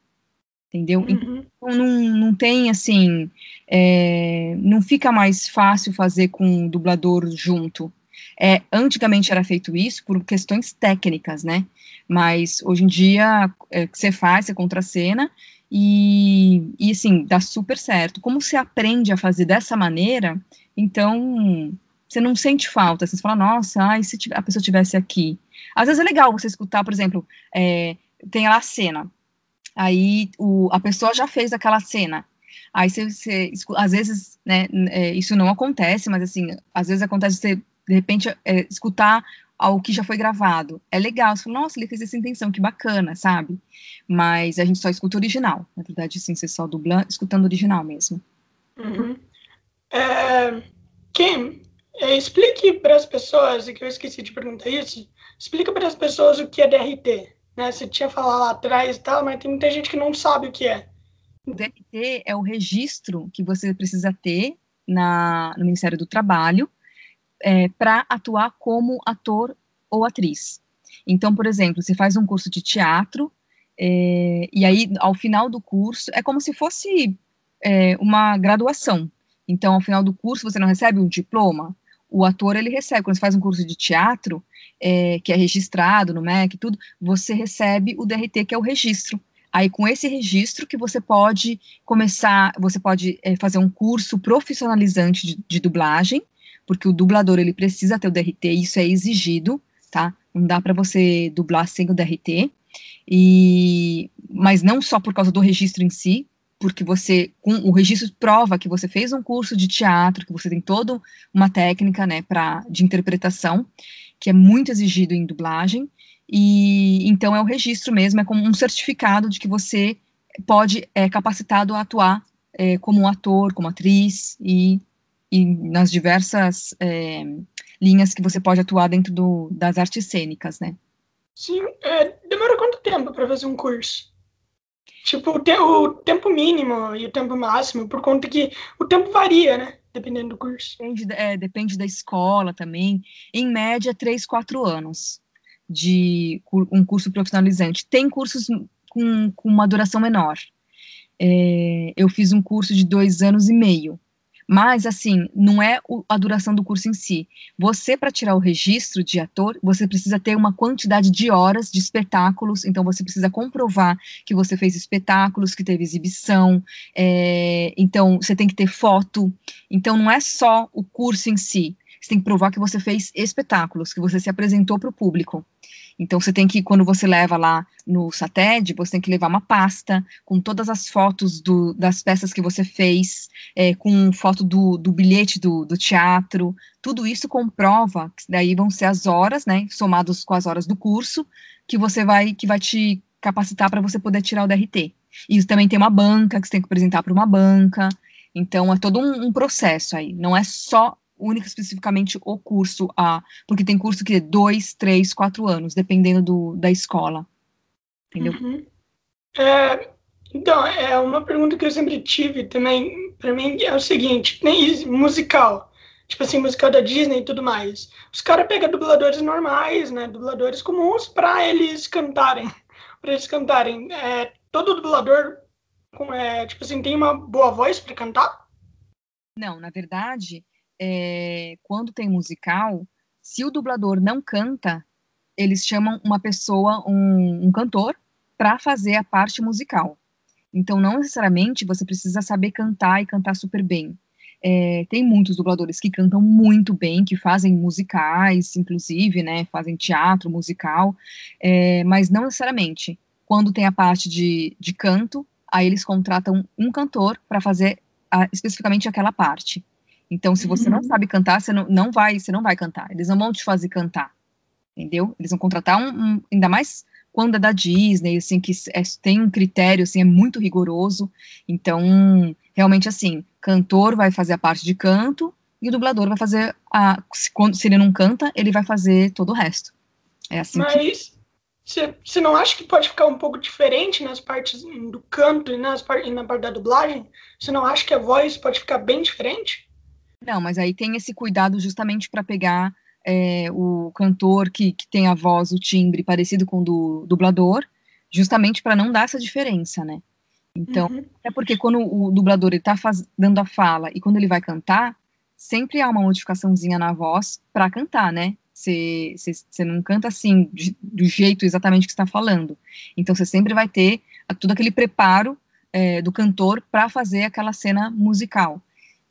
entendeu? Uhum. Então, não, não tem, assim, é, não fica mais fácil fazer com o dublador junto. É, antigamente era feito isso por questões técnicas, né? Mas hoje em dia, é, você faz, você contracena, e, e assim, dá super certo. Como você aprende a fazer dessa maneira, então você não sente falta, você fala, nossa, ai, se a pessoa estivesse aqui. Às vezes é legal você escutar, por exemplo, é, tem lá a cena, Aí o, a pessoa já fez aquela cena. Aí você, você às vezes, né, é, isso não acontece, mas assim, às vezes acontece você, de repente, é, escutar ao que já foi gravado. É legal, você fala, nossa, ele fez essa intenção, que bacana, sabe? Mas a gente só escuta o original. Na verdade, sim, você só dubla escutando o original mesmo. Uhum. É, Kim, é, explique para as pessoas, e que eu esqueci de perguntar isso, explica para as pessoas o que é DRT né? Você tinha falado lá atrás e tal, mas tem muita gente que não sabe o que é. O DRT é o registro que você precisa ter na, no Ministério do Trabalho é, para atuar como ator ou atriz. Então, por exemplo, você faz um curso de teatro, É, e aí, ao final do curso, é como se fosse é, uma graduação. Então, ao final do curso, você não recebe um diploma. O ator, ele recebe, quando você faz um curso de teatro, é, que é registrado no MEC tudo, você recebe o DRT, que é o registro. Aí, com esse registro, que você pode começar, você pode é, fazer um curso profissionalizante de, de, dublagem, porque o dublador, ele precisa ter o DRT, isso é exigido, tá? Não dá para você dublar sem o DRT. E, mas não só por causa do registro em si, porque você, com o registro prova que você fez um curso de teatro, que você tem toda uma técnica, né, pra, de interpretação, que é muito exigido em dublagem, e então é o registro mesmo, é como um certificado de que você pode, é capacitado a atuar é, como um ator, como atriz, e, e nas diversas é, linhas que você pode atuar dentro do, das artes cênicas, né. Sim, é, demora quanto tempo para fazer um curso? Tipo, o, te, o, tempo mínimo e o tempo máximo, por conta que o tempo varia, né? Dependendo do curso. Depende, é, depende da escola também. Em média, três, quatro anos de um curso profissionalizante. Tem cursos com, com uma duração menor. É, eu fiz um curso de dois anos e meio. Mas, assim, não é a duração do curso em si. Você, para tirar o registro de ator, você precisa ter uma quantidade de horas de espetáculos, então você precisa comprovar que você fez espetáculos, que teve exibição, é, então você tem que ter foto. Então, não é só o curso em si, você tem que provar que você fez espetáculos, que você se apresentou para o público. Então, você tem que, quando você leva lá no SATED, você tem que levar uma pasta com todas as fotos do, das peças que você fez, é, com foto do, do bilhete do, do, teatro. Tudo isso comprova, que daí vão ser as horas, né, somados com as horas do curso, que você vai, que vai te capacitar para você poder tirar o DRT. E também tem uma banca, que você tem que apresentar para uma banca. Então, é todo um, um processo aí. Não é só única especificamente o curso A, porque tem curso que é dois, três, quatro anos, dependendo do, da escola. Entendeu? Uhum. É, então, é uma pergunta que eu sempre tive também, para mim, é o seguinte, nem musical, tipo assim, musical da Disney e tudo mais. Os caras pegam dubladores normais, né, dubladores comuns, para eles cantarem, para eles cantarem. É, todo dublador, é, tipo assim, tem uma boa voz para cantar? Não, na verdade, é, quando tem musical, se o dublador não canta, eles chamam uma pessoa, um, um cantor, para fazer a parte musical. Então, não necessariamente você precisa saber cantar e cantar super bem. É, tem muitos dubladores que cantam muito bem, que fazem musicais, inclusive, né, fazem teatro musical, é, mas não necessariamente. Quando tem a parte de, de canto, aí eles contratam um cantor para fazer a, especificamente aquela parte. Então, se você não uhum. sabe cantar, você não, não vai, você não vai cantar. Eles não vão te fazer cantar, entendeu? Eles vão contratar um, um ainda mais quando é da Disney, assim, que é, tem um critério, assim, é muito rigoroso. Então, realmente, assim, cantor vai fazer a parte de canto e o dublador vai fazer a, se, quando, se ele não canta, ele vai fazer todo o resto. É assim Mas, você não acha que pode ficar um pouco diferente nas partes do canto e, nas, e na parte da dublagem? Você não acha que a voz pode ficar bem diferente? Não, mas aí tem esse cuidado justamente para pegar é, o cantor que, que tem a voz, o timbre parecido com o do dublador, justamente para não dar essa diferença, né? Então, uhum. é porque quando o dublador está dando a fala e quando ele vai cantar, sempre há uma modificaçãozinha na voz para cantar, né? Você não canta assim, de, do jeito exatamente que está falando. Então, você sempre vai ter todo aquele preparo é, do cantor para fazer aquela cena musical.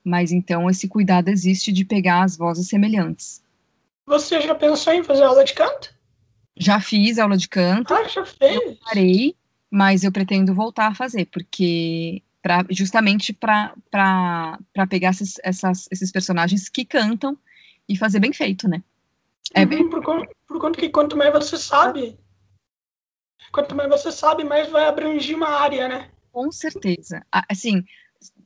Mas então esse cuidado existe de pegar as vozes semelhantes. Você já pensou em fazer aula de canto? Já fiz aula de canto. Ah, já fez? Eu parei, mas eu pretendo voltar a fazer, porque pra, justamente para pegar esses, essas, esses personagens que cantam e fazer bem feito, né? É uhum, bem... por, por conta que quanto mais você sabe, quanto mais você sabe, mais vai abranger uma área, né? Com certeza. Assim,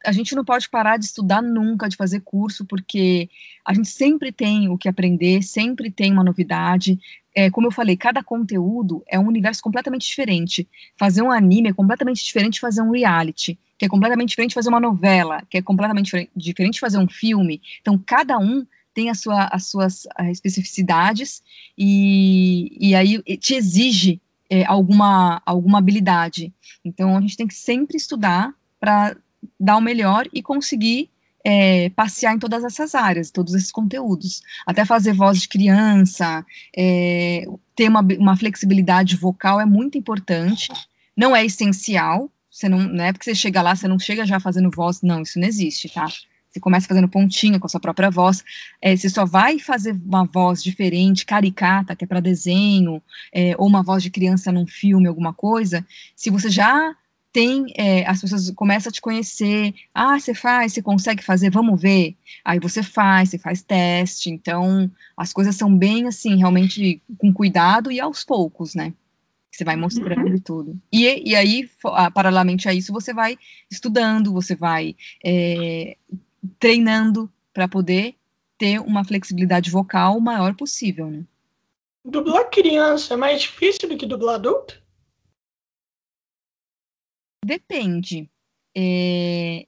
a gente não pode parar de estudar nunca, de fazer curso, porque a gente sempre tem o que aprender, sempre tem uma novidade. É, como eu falei, cada conteúdo é um universo completamente diferente. Fazer um anime é completamente diferente de fazer um reality, que é completamente diferente de fazer uma novela, que é completamente diferente de fazer um filme. Então, cada um tem a sua, as suas especificidades e, e aí te exige é, alguma, alguma habilidade. Então, a gente tem que sempre estudar para dar o melhor e conseguir é, passear em todas essas áreas, todos esses conteúdos. Até fazer voz de criança, é, ter uma, uma flexibilidade vocal é muito importante. Não é essencial, você não, não é porque você chega lá, você não chega já fazendo voz, não, isso não existe, tá? Você começa fazendo pontinha com a sua própria voz, é, você só vai fazer uma voz diferente, caricata, que é para desenho, é, ou uma voz de criança num filme, alguma coisa, se você já tem, é, as pessoas começam a te conhecer, ah, você faz, você consegue fazer, vamos ver, aí você faz, você faz teste, então as coisas são bem assim, realmente com cuidado e aos poucos, né, você vai mostrando uhum. tudo, e, e aí, paralelamente a isso, você vai estudando, você vai é, treinando para poder ter uma flexibilidade vocal o maior possível, né. Dublar criança é mais difícil do que dublar adulto? Depende. É,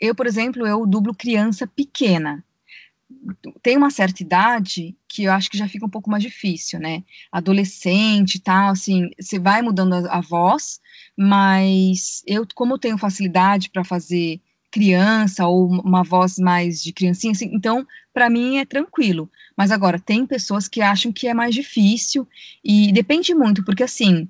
eu, por exemplo, eu dublo criança pequena. Tem uma certa idade que eu acho que já fica um pouco mais difícil, né? Adolescente e tal, assim, você vai mudando a, a voz, mas eu, como eu tenho facilidade para fazer criança ou uma voz mais de criancinha, assim, então para mim é tranquilo. Mas agora tem pessoas que acham que é mais difícil e depende muito, porque assim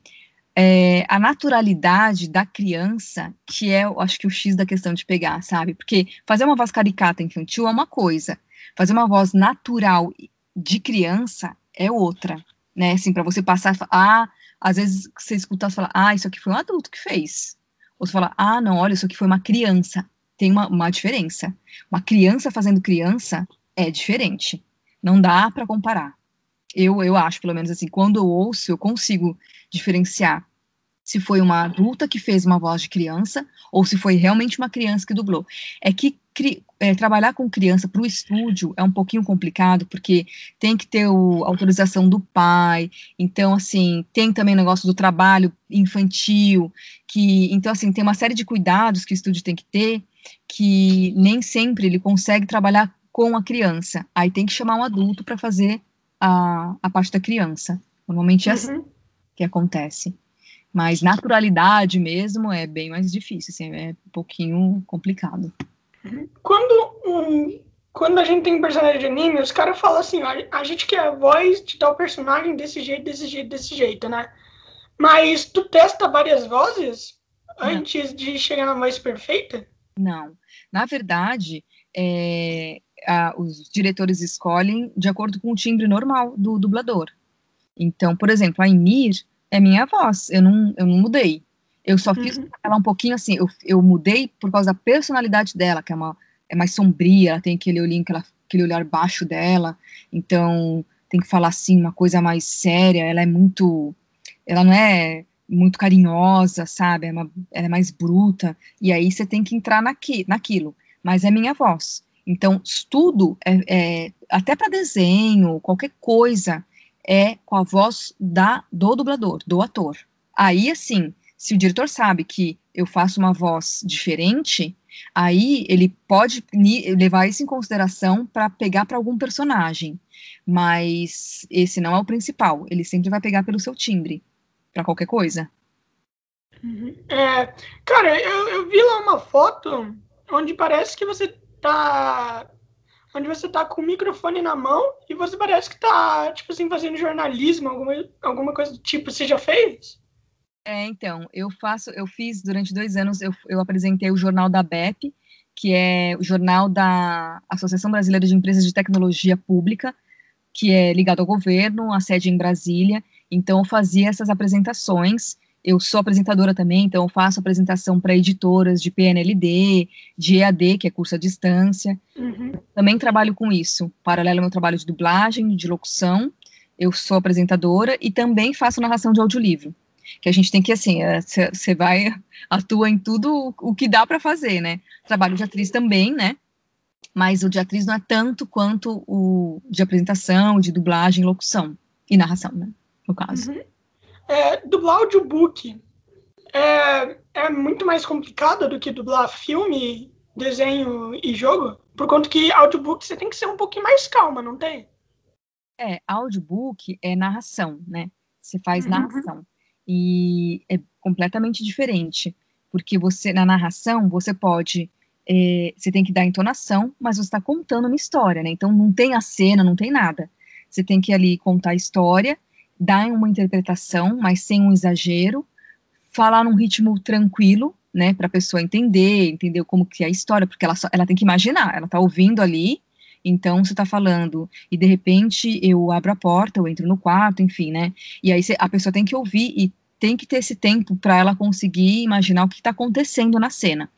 é, a naturalidade da criança, que é, eu acho que o X da questão de pegar, sabe? Porque fazer uma voz caricata infantil é uma coisa, fazer uma voz natural de criança é outra, né? Assim, para você passar, ah, às vezes você escuta e fala, ah, isso aqui foi um adulto que fez. Ou você fala, ah, não, olha, isso aqui foi uma criança. Tem uma, uma diferença. Uma criança fazendo criança é diferente. Não dá para comparar. Eu, eu acho, pelo menos assim, quando eu ouço, eu consigo diferenciar se foi uma adulta que fez uma voz de criança ou se foi realmente uma criança que dublou. É que é, trabalhar com criança para o estúdio é um pouquinho complicado, porque tem que ter a autorização do pai, então, assim, tem também o negócio do trabalho infantil, que, então, assim, tem uma série de cuidados que o estúdio tem que ter, que nem sempre ele consegue trabalhar com a criança, aí tem que chamar um adulto para fazer a, a parte da criança. Normalmente é assim uhum. que acontece. Mas naturalidade mesmo é bem mais difícil, assim, é um pouquinho complicado. Quando, um, quando a gente tem um personagem de anime, os caras falam assim, a, a gente quer a voz de tal personagem desse jeito, desse jeito, desse jeito, né? Mas tu testa várias vozes antes Não. de chegar na voz perfeita? Não. Na verdade, é, os diretores escolhem de acordo com o timbre normal do dublador. Então, por exemplo, a Emir, é minha voz, eu não, eu não mudei. Eu só fiz uhum. ela um pouquinho assim, eu, eu mudei por causa da personalidade dela, que é, uma, é mais sombria, ela tem aquele olhinho, aquela, aquele olhar baixo dela, então tem que falar assim, uma coisa mais séria, ela é muito, ela não é muito carinhosa, sabe, é uma, ela é mais bruta, e aí você tem que entrar naqui, naquilo, mas é minha voz. Então, estudo, é, é até para desenho, qualquer coisa, é com a voz da, do dublador, do ator. Aí, assim, se o diretor sabe que eu faço uma voz diferente, aí ele pode levar isso em consideração para pegar para algum personagem. Mas esse não é o principal. Ele sempre vai pegar pelo seu timbre, para qualquer coisa. Uhum. É, cara, eu, eu vi lá uma foto onde parece que você tá onde você tá com o microfone na mão e você parece que tá, tipo assim, fazendo jornalismo, alguma, alguma coisa do tipo. Você já fez? É, então, eu faço, eu fiz durante dois anos, eu, eu apresentei o jornal da BEP, que é o jornal da Associação Brasileira de Empresas de Tecnologia Pública, que é ligado ao governo, a sede em Brasília. Então, eu fazia essas apresentações eu sou apresentadora também, então eu faço apresentação para editoras de PNLD, de EAD, que é curso à distância. Uhum. Também trabalho com isso, paralelo ao meu trabalho de dublagem, de locução. Eu sou apresentadora e também faço narração de audiolivro. Que a gente tem que, assim, você é, vai, atua em tudo o que dá para fazer, né? Trabalho de atriz também, né? Mas o de atriz não é tanto quanto o de apresentação, de dublagem, locução e narração, né? No caso. Uhum. É, dublar audiobook é, é muito mais complicado do que dublar filme, desenho e jogo, por conta que audiobook você tem que ser um pouquinho mais calma, não tem? É, audiobook é narração, né? Você faz uhum. narração. E é completamente diferente, porque você, na narração, você pode, é, você tem que dar entonação, mas você está contando uma história, né? Então não tem a cena, não tem nada. Você tem que ali contar a história, dar uma interpretação, mas sem um exagero, falar num ritmo tranquilo, né, para a pessoa entender, entender como que é a história, porque ela, só, ela tem que imaginar, ela está ouvindo ali, então você está falando, e de repente eu abro a porta, eu entro no quarto, enfim, né, e aí a pessoa tem que ouvir e tem que ter esse tempo para ela conseguir imaginar o que está acontecendo na cena.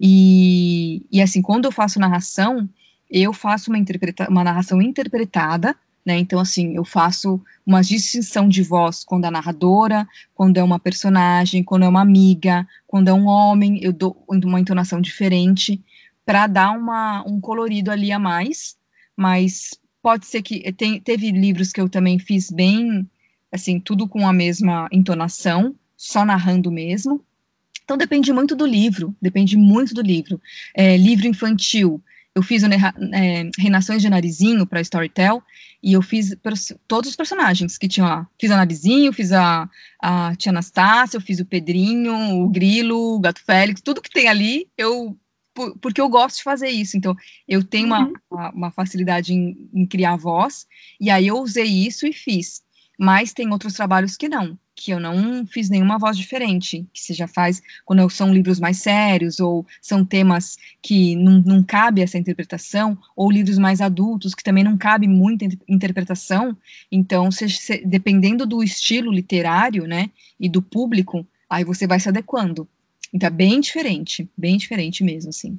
E, e assim, quando eu faço narração, eu faço uma, interpreta uma narração interpretada, né? Então, assim, eu faço uma distinção de voz quando é narradora, quando é uma personagem, quando é uma amiga, quando é um homem, eu dou uma entonação diferente para dar uma, um colorido ali a mais, mas pode ser que tem, teve livros que eu também fiz bem, assim, tudo com a mesma entonação, só narrando mesmo. Então depende muito do livro, depende muito do livro. É, livro infantil, eu fiz o é, Renações de Narizinho para Storytel, e eu fiz todos os personagens que tinham lá. Fiz a Narizinho, fiz a, a Tia Anastácia, eu fiz o Pedrinho, o Grilo, o Gato Félix, tudo que tem ali, eu porque eu gosto de fazer isso, então eu tenho uhum. uma, uma, facilidade em, em criar voz, e aí eu usei isso e fiz. Mas tem outros trabalhos que não que eu não fiz nenhuma voz diferente, que você já faz quando são livros mais sérios, ou são temas que não, não cabe essa interpretação, ou livros mais adultos, que também não cabe muita interpretação, então, cê, cê, dependendo do estilo literário, né, e do público, aí você vai se adequando. Então, é bem diferente, bem diferente mesmo, assim.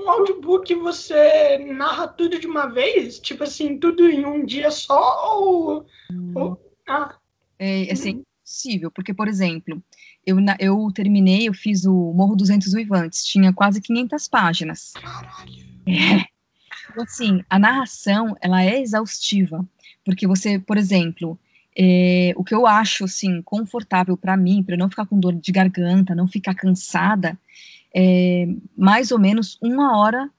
Um audiobook você narra tudo de uma vez? Tipo assim, tudo em um dia só, ou... Hum. ou ah é, assim, possível, porque, por exemplo, eu, eu terminei, eu fiz o Morro 200 Uivantes, tinha quase 500 páginas. É. Então, assim, a narração, ela é exaustiva, porque você, por exemplo, é, o que eu acho, assim, confortável para mim, para não ficar com dor de garganta, não ficar cansada, é mais ou menos uma hora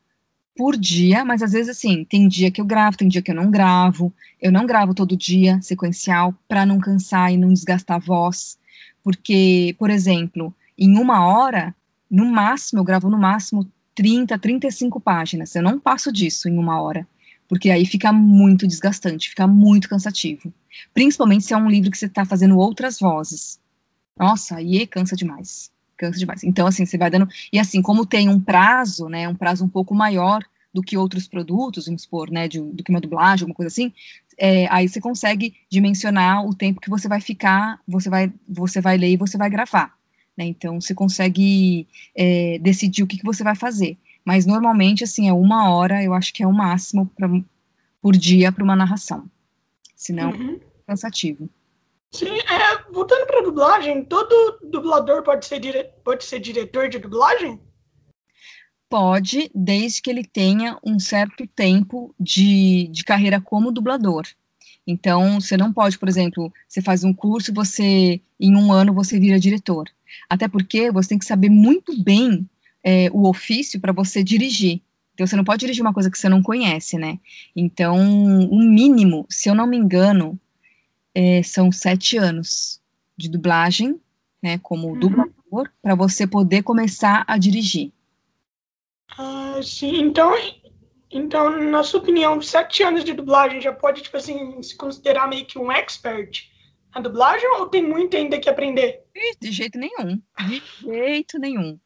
por dia, mas às vezes assim, tem dia que eu gravo, tem dia que eu não gravo. Eu não gravo todo dia sequencial para não cansar e não desgastar a voz, porque, por exemplo, em uma hora, no máximo, eu gravo no máximo 30, 35 páginas. Eu não passo disso em uma hora, porque aí fica muito desgastante, fica muito cansativo. Principalmente se é um livro que você está fazendo outras vozes. Nossa, aí cansa demais cansa demais. Então, assim, você vai dando. E assim, como tem um prazo, né, um prazo um pouco maior do que outros produtos, vamos supor, né, de, do que uma dublagem, alguma coisa assim, é, aí você consegue dimensionar o tempo que você vai ficar, você vai, você vai ler e você vai gravar. Né, então, você consegue é, decidir o que, que você vai fazer. Mas, normalmente, assim, é uma hora, eu acho que é o máximo pra, por dia para uma narração. Senão, uhum. cansativo. Sim, é, voltando para dublagem, todo dublador pode ser, dire... pode ser diretor de dublagem? Pode, desde que ele tenha um certo tempo de, de carreira como dublador. Então, você não pode, por exemplo, você faz um curso, você em um ano você vira diretor. Até porque você tem que saber muito bem é, o ofício para você dirigir. Então, você não pode dirigir uma coisa que você não conhece, né? Então, o mínimo, se eu não me engano, é, são sete anos de dublagem, né, como uhum. dublador, para você poder começar a dirigir. Ah, sim. Então, então, na sua opinião, sete anos de dublagem já pode, tipo assim, se considerar meio que um expert na dublagem ou tem muito ainda que aprender? De jeito nenhum. De jeito nenhum.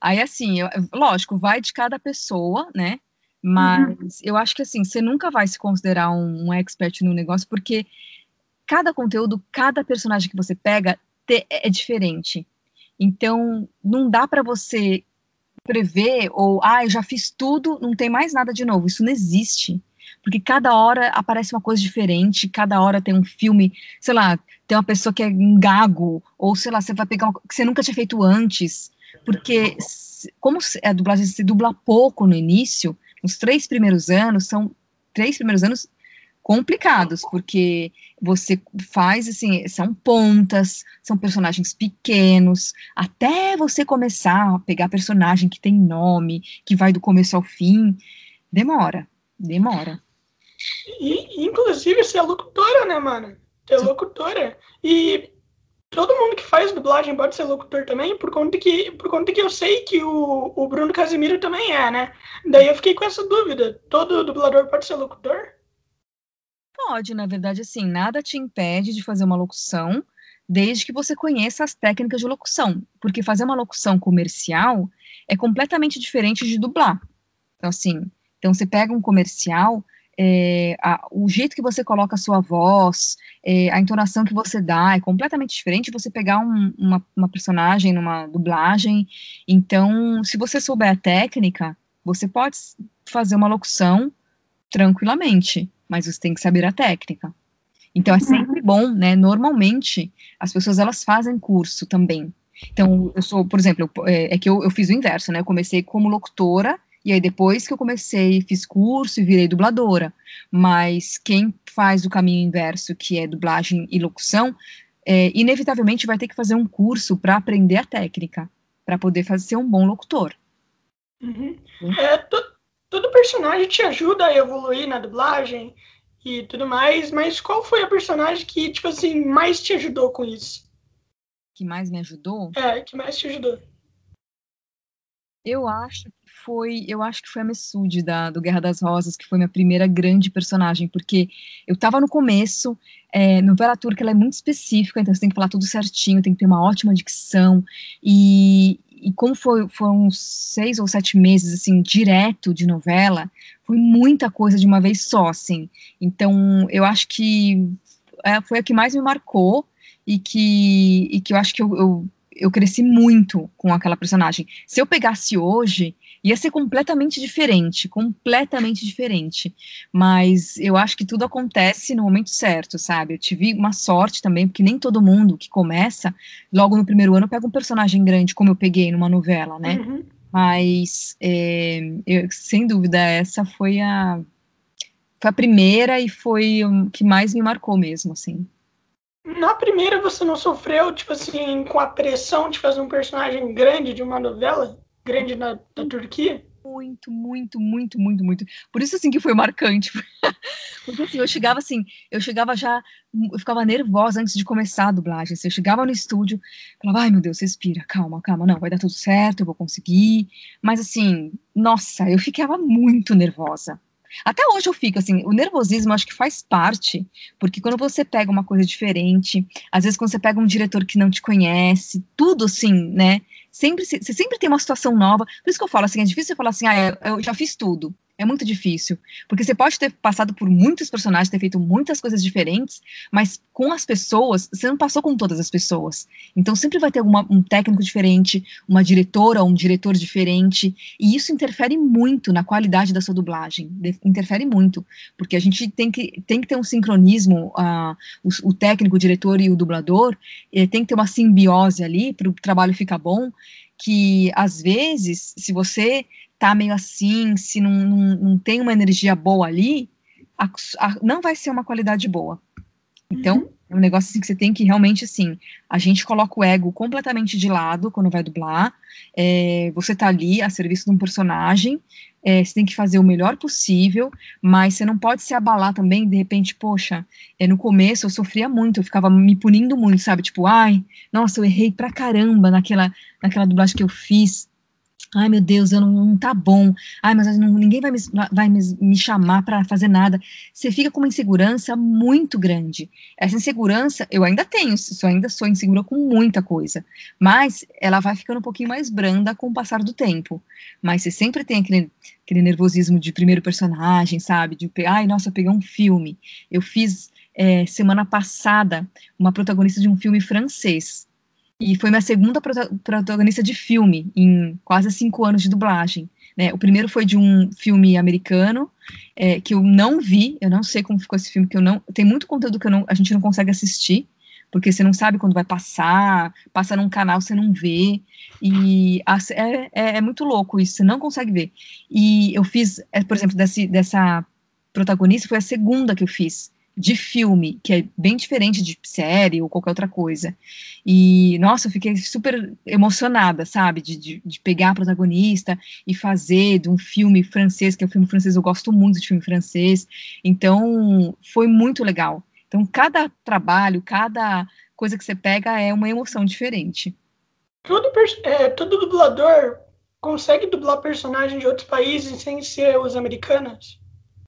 Aí, assim, eu, lógico, vai de cada pessoa, né? Mas uhum. eu acho que, assim, você nunca vai se considerar um, um expert no negócio, porque cada conteúdo, cada personagem que você pega te, é diferente. Então, não dá para você prever ou, ah, eu já fiz tudo, não tem mais nada de novo. Isso não existe. Porque cada hora aparece uma coisa diferente, cada hora tem um filme, sei lá, tem uma pessoa que é um gago, ou sei lá, você vai pegar uma que você nunca tinha feito antes. Porque, como a dublagem se dubla pouco no início, nos três primeiros anos, são três primeiros anos complicados, porque você faz assim, são pontas, são personagens pequenos, até você começar a pegar personagem que tem nome, que vai do começo ao fim, demora, demora. E, inclusive, você é locutora, né, mano? Você é locutora. E todo mundo que faz dublagem pode ser locutor também, por conta que, por conta que eu sei que o, o Bruno Casimiro também é, né? Daí eu fiquei com essa dúvida. Todo dublador pode ser locutor? Pode, na verdade, assim, nada te impede de fazer uma locução, desde que você conheça as técnicas de locução, porque fazer uma locução comercial é completamente diferente de dublar. Então, assim, então você pega um comercial, é, a, o jeito que você coloca a sua voz, é, a entonação que você dá é completamente diferente de você pegar um, uma, uma, personagem numa dublagem. Então, se você souber a técnica, você pode fazer uma locução tranquilamente, mas você tem que saber a técnica. Então, é uhum. sempre bom, né? Normalmente, as pessoas elas fazem curso também. Então, eu sou, por exemplo, é, é que eu, eu fiz o inverso, né? Eu comecei como locutora e aí depois que eu comecei, fiz curso e virei dubladora. Mas quem faz o caminho inverso, que é dublagem e locução, é, inevitavelmente vai ter que fazer um curso para aprender a técnica, para poder fazer, ser um bom locutor. Uhum. É, todo personagem te ajuda a evoluir na dublagem e tudo mais, mas qual foi a personagem que, tipo assim, mais te ajudou com isso? Que mais me ajudou? É, que mais te ajudou. Eu acho que foi, eu acho que foi a Messude da, do Guerra das Rosas, que foi minha primeira grande personagem, porque eu tava no começo, é, novela turca ela é muito específica, então você tem que falar tudo certinho, tem que ter uma ótima dicção, e, e como foi, foram seis ou sete meses, assim, direto de novela, foi muita coisa de uma vez só, assim, então eu acho que é, foi a que mais me marcou, e que, e que eu acho que eu, eu eu cresci muito com aquela personagem. Se eu pegasse hoje, ia ser completamente diferente, completamente diferente. Mas eu acho que tudo acontece no momento certo, sabe? Eu tive uma sorte também, porque nem todo mundo que começa, logo no primeiro ano, pega um personagem grande, como eu peguei numa novela, né? Uhum. Mas, é, eu, sem dúvida, essa foi a, foi a primeira e foi o que mais me marcou mesmo, assim. Na primeira você não sofreu, tipo assim, com a pressão de fazer um personagem grande de uma novela? Grande na, na Turquia? Muito, muito, muito, muito, muito. Por isso, assim, que foi marcante. Porque, assim, eu chegava, assim, eu chegava já, eu ficava nervosa antes de começar a dublagem. Assim, eu chegava no estúdio, falava, ai, meu Deus, respira, calma, calma, não, vai dar tudo certo, eu vou conseguir. Mas, assim, nossa, eu ficava muito nervosa. Até hoje eu fico assim, o nervosismo acho que faz parte, porque quando você pega uma coisa diferente, às vezes quando você pega um diretor que não te conhece, tudo assim, né? Sempre você sempre tem uma situação nova. Por isso que eu falo assim, é difícil você falar assim, ah, eu já fiz tudo. É muito difícil. Porque você pode ter passado por muitos personagens, ter feito muitas coisas diferentes, mas com as pessoas, você não passou com todas as pessoas. Então sempre vai ter um técnico diferente, uma diretora ou um diretor diferente, e isso interfere muito na qualidade da sua dublagem. Interfere muito. Porque a gente tem que, tem que ter um sincronismo, uh, o, o, técnico, o diretor e o dublador, eh, tem que ter uma simbiose ali para o trabalho ficar bom. Que às vezes, se você tá meio assim, se não, não, não tem uma energia boa ali, a, a, não vai ser uma qualidade boa. Então, uhum. É um negócio assim que você tem que realmente, assim, a gente coloca o ego completamente de lado quando vai dublar, é, você tá ali a serviço de um personagem, é, você tem que fazer o melhor possível, mas você não pode se abalar também, de repente, poxa, é, no começo eu sofria muito, eu ficava me punindo muito, sabe, tipo, ai, nossa, eu errei pra caramba naquela, naquela dublagem que eu fiz, Ai, meu Deus, eu não, não tá bom. Ai, mas não, ninguém vai me, vai me, chamar para fazer nada. Você fica com uma insegurança muito grande. Essa insegurança, eu ainda tenho, eu ainda sou insegura com muita coisa. Mas ela vai ficando um pouquinho mais branda com o passar do tempo. Mas você sempre tem aquele, aquele nervosismo de primeiro personagem, sabe? De, ai, nossa, eu peguei um filme. Eu fiz é, semana passada uma protagonista de um filme francês e foi minha segunda protagonista de filme em quase cinco anos de dublagem. Né? O primeiro foi de um filme americano é, que eu não vi, eu não sei como ficou esse filme, que eu não. Tem muito conteúdo que não, a gente não consegue assistir, porque você não sabe quando vai passar, passa num canal, você não vê. E é, é, é muito louco isso, você não consegue ver. E eu fiz, é, por exemplo, desse, dessa protagonista, foi a segunda que eu fiz de filme, que é bem diferente de série ou qualquer outra coisa. E, nossa, eu fiquei super emocionada, sabe, de, de, de, pegar a protagonista e fazer de um filme francês, que é um filme francês, eu gosto muito de filme francês, então foi muito legal. Então, cada trabalho, cada coisa que você pega é uma emoção diferente. Todo, é, todo dublador consegue dublar personagens de outros países sem ser os americanos?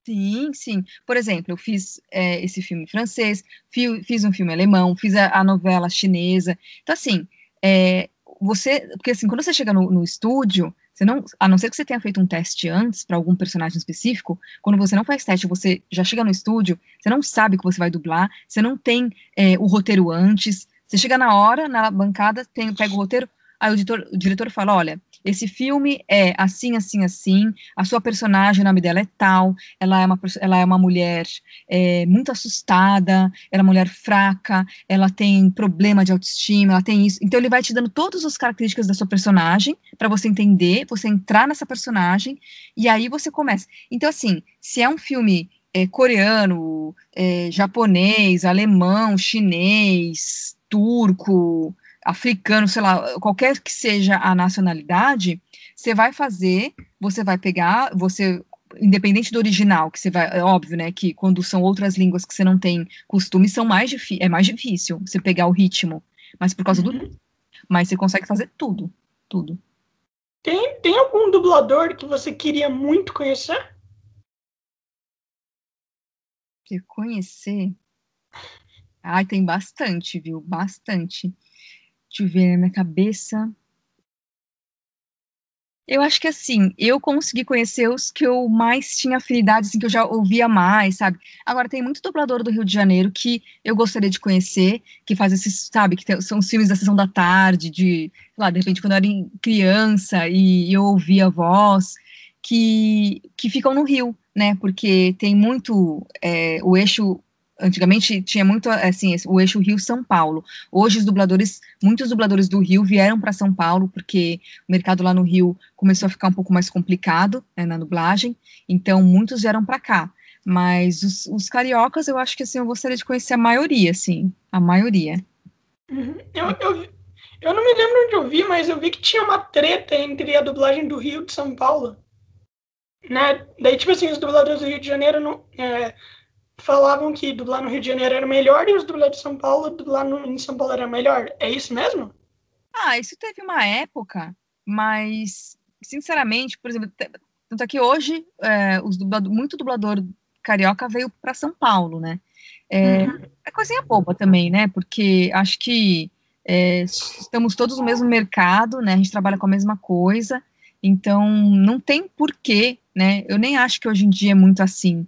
Sim, sim. Por exemplo, eu fiz é, esse filme francês, fiz um filme alemão, fiz a, a novela chinesa. Então, assim, é, você. Porque, assim, quando você chega no, no estúdio, você não, a não ser que você tenha feito um teste antes para algum personagem específico, quando você não faz teste, você já chega no estúdio, você não sabe que você vai dublar, você não tem é, o roteiro antes, você chega na hora, na bancada, tem, pega o roteiro, aí o, editor, o diretor fala, olha, esse filme é assim, assim, assim, a sua personagem, o nome dela é tal, ela é uma, ela é uma mulher é, muito assustada, ela é uma mulher fraca, ela tem problema de autoestima, ela tem isso. Então ele vai te dando todas as características da sua personagem para você entender, você entrar nessa personagem e aí você começa. Então assim, se é um filme é, coreano, é, japonês, alemão, chinês, turco, africano, sei lá, qualquer que seja a nacionalidade, você vai fazer, você vai pegar, você independente do original, que você vai, é óbvio, né, que quando são outras línguas que você não tem costume, são mais é mais difícil você pegar o ritmo, mas por causa uhum. do mas você consegue fazer tudo, tudo. Tem, tem algum dublador que você queria muito conhecer? Que conhecer? Ai, tem bastante, viu? Bastante. Deixa eu ver na minha cabeça. Eu acho que assim, eu consegui conhecer os que eu mais tinha afinidade, assim, que eu já ouvia mais, sabe? Agora, tem muito dublador do Rio de Janeiro que eu gostaria de conhecer, que faz esses, sabe, que tem, são os filmes da sessão da tarde, de, lá, de repente, quando eu era criança e, e eu ouvia a voz, que, que ficam no Rio, né? Porque tem muito é, o eixo antigamente tinha muito assim o eixo Rio São Paulo. Hoje os dubladores, muitos dubladores do Rio vieram para São Paulo porque o mercado lá no Rio começou a ficar um pouco mais complicado né, na dublagem. Então muitos vieram para cá. Mas os, os, cariocas, eu acho que assim eu gostaria de conhecer a maioria, assim, a maioria. Uhum. Eu, eu, eu não me lembro onde eu vi, mas eu vi que tinha uma treta entre a dublagem do Rio e de São Paulo. Né? Daí, tipo assim, os dubladores do Rio de Janeiro não, é, falavam que dublar no Rio de Janeiro era melhor e os dubladores de São Paulo, dublar no, em São Paulo era melhor. É isso mesmo? Ah, isso teve uma época, mas, sinceramente, por exemplo, tanto é que hoje é, os muito dublador carioca veio para São Paulo, né? É, uhum. é coisinha boba também, né? Porque acho que é, estamos todos no mesmo mercado, né? A gente trabalha com a mesma coisa, então não tem porquê, né? Eu nem acho que hoje em dia é muito assim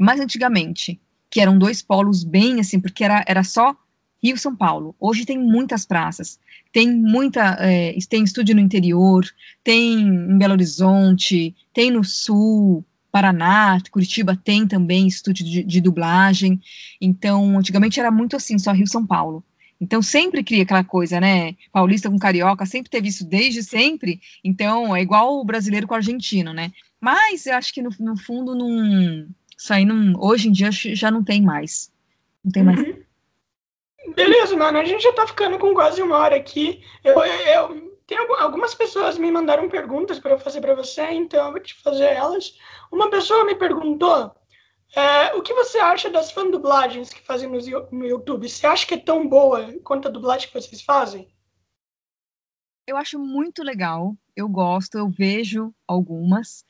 mais antigamente, que eram dois polos bem assim, porque era, era só Rio São Paulo. Hoje tem muitas praças, tem muita, é, tem estúdio no interior, tem em Belo Horizonte, tem no Sul, Paraná, Curitiba tem também estúdio de, de dublagem. Então, antigamente era muito assim, só Rio São Paulo. Então sempre cria aquela coisa, né? Paulista com carioca, sempre teve isso desde sempre. Então é igual o brasileiro com o argentino, né? Mas eu acho que no, no fundo não, isso aí não, hoje em dia já não tem mais. Não tem mais. Uhum. Beleza, mano. A gente já tá ficando com quase uma hora aqui. Eu, eu, tem algumas pessoas me mandaram perguntas para eu fazer para você, então eu vou te fazer elas. Uma pessoa me perguntou é, o que você acha das fan dublagens que fazem no, no YouTube? Você acha que é tão boa quanto a dublagem que vocês fazem? Eu acho muito legal. Eu gosto, eu vejo algumas.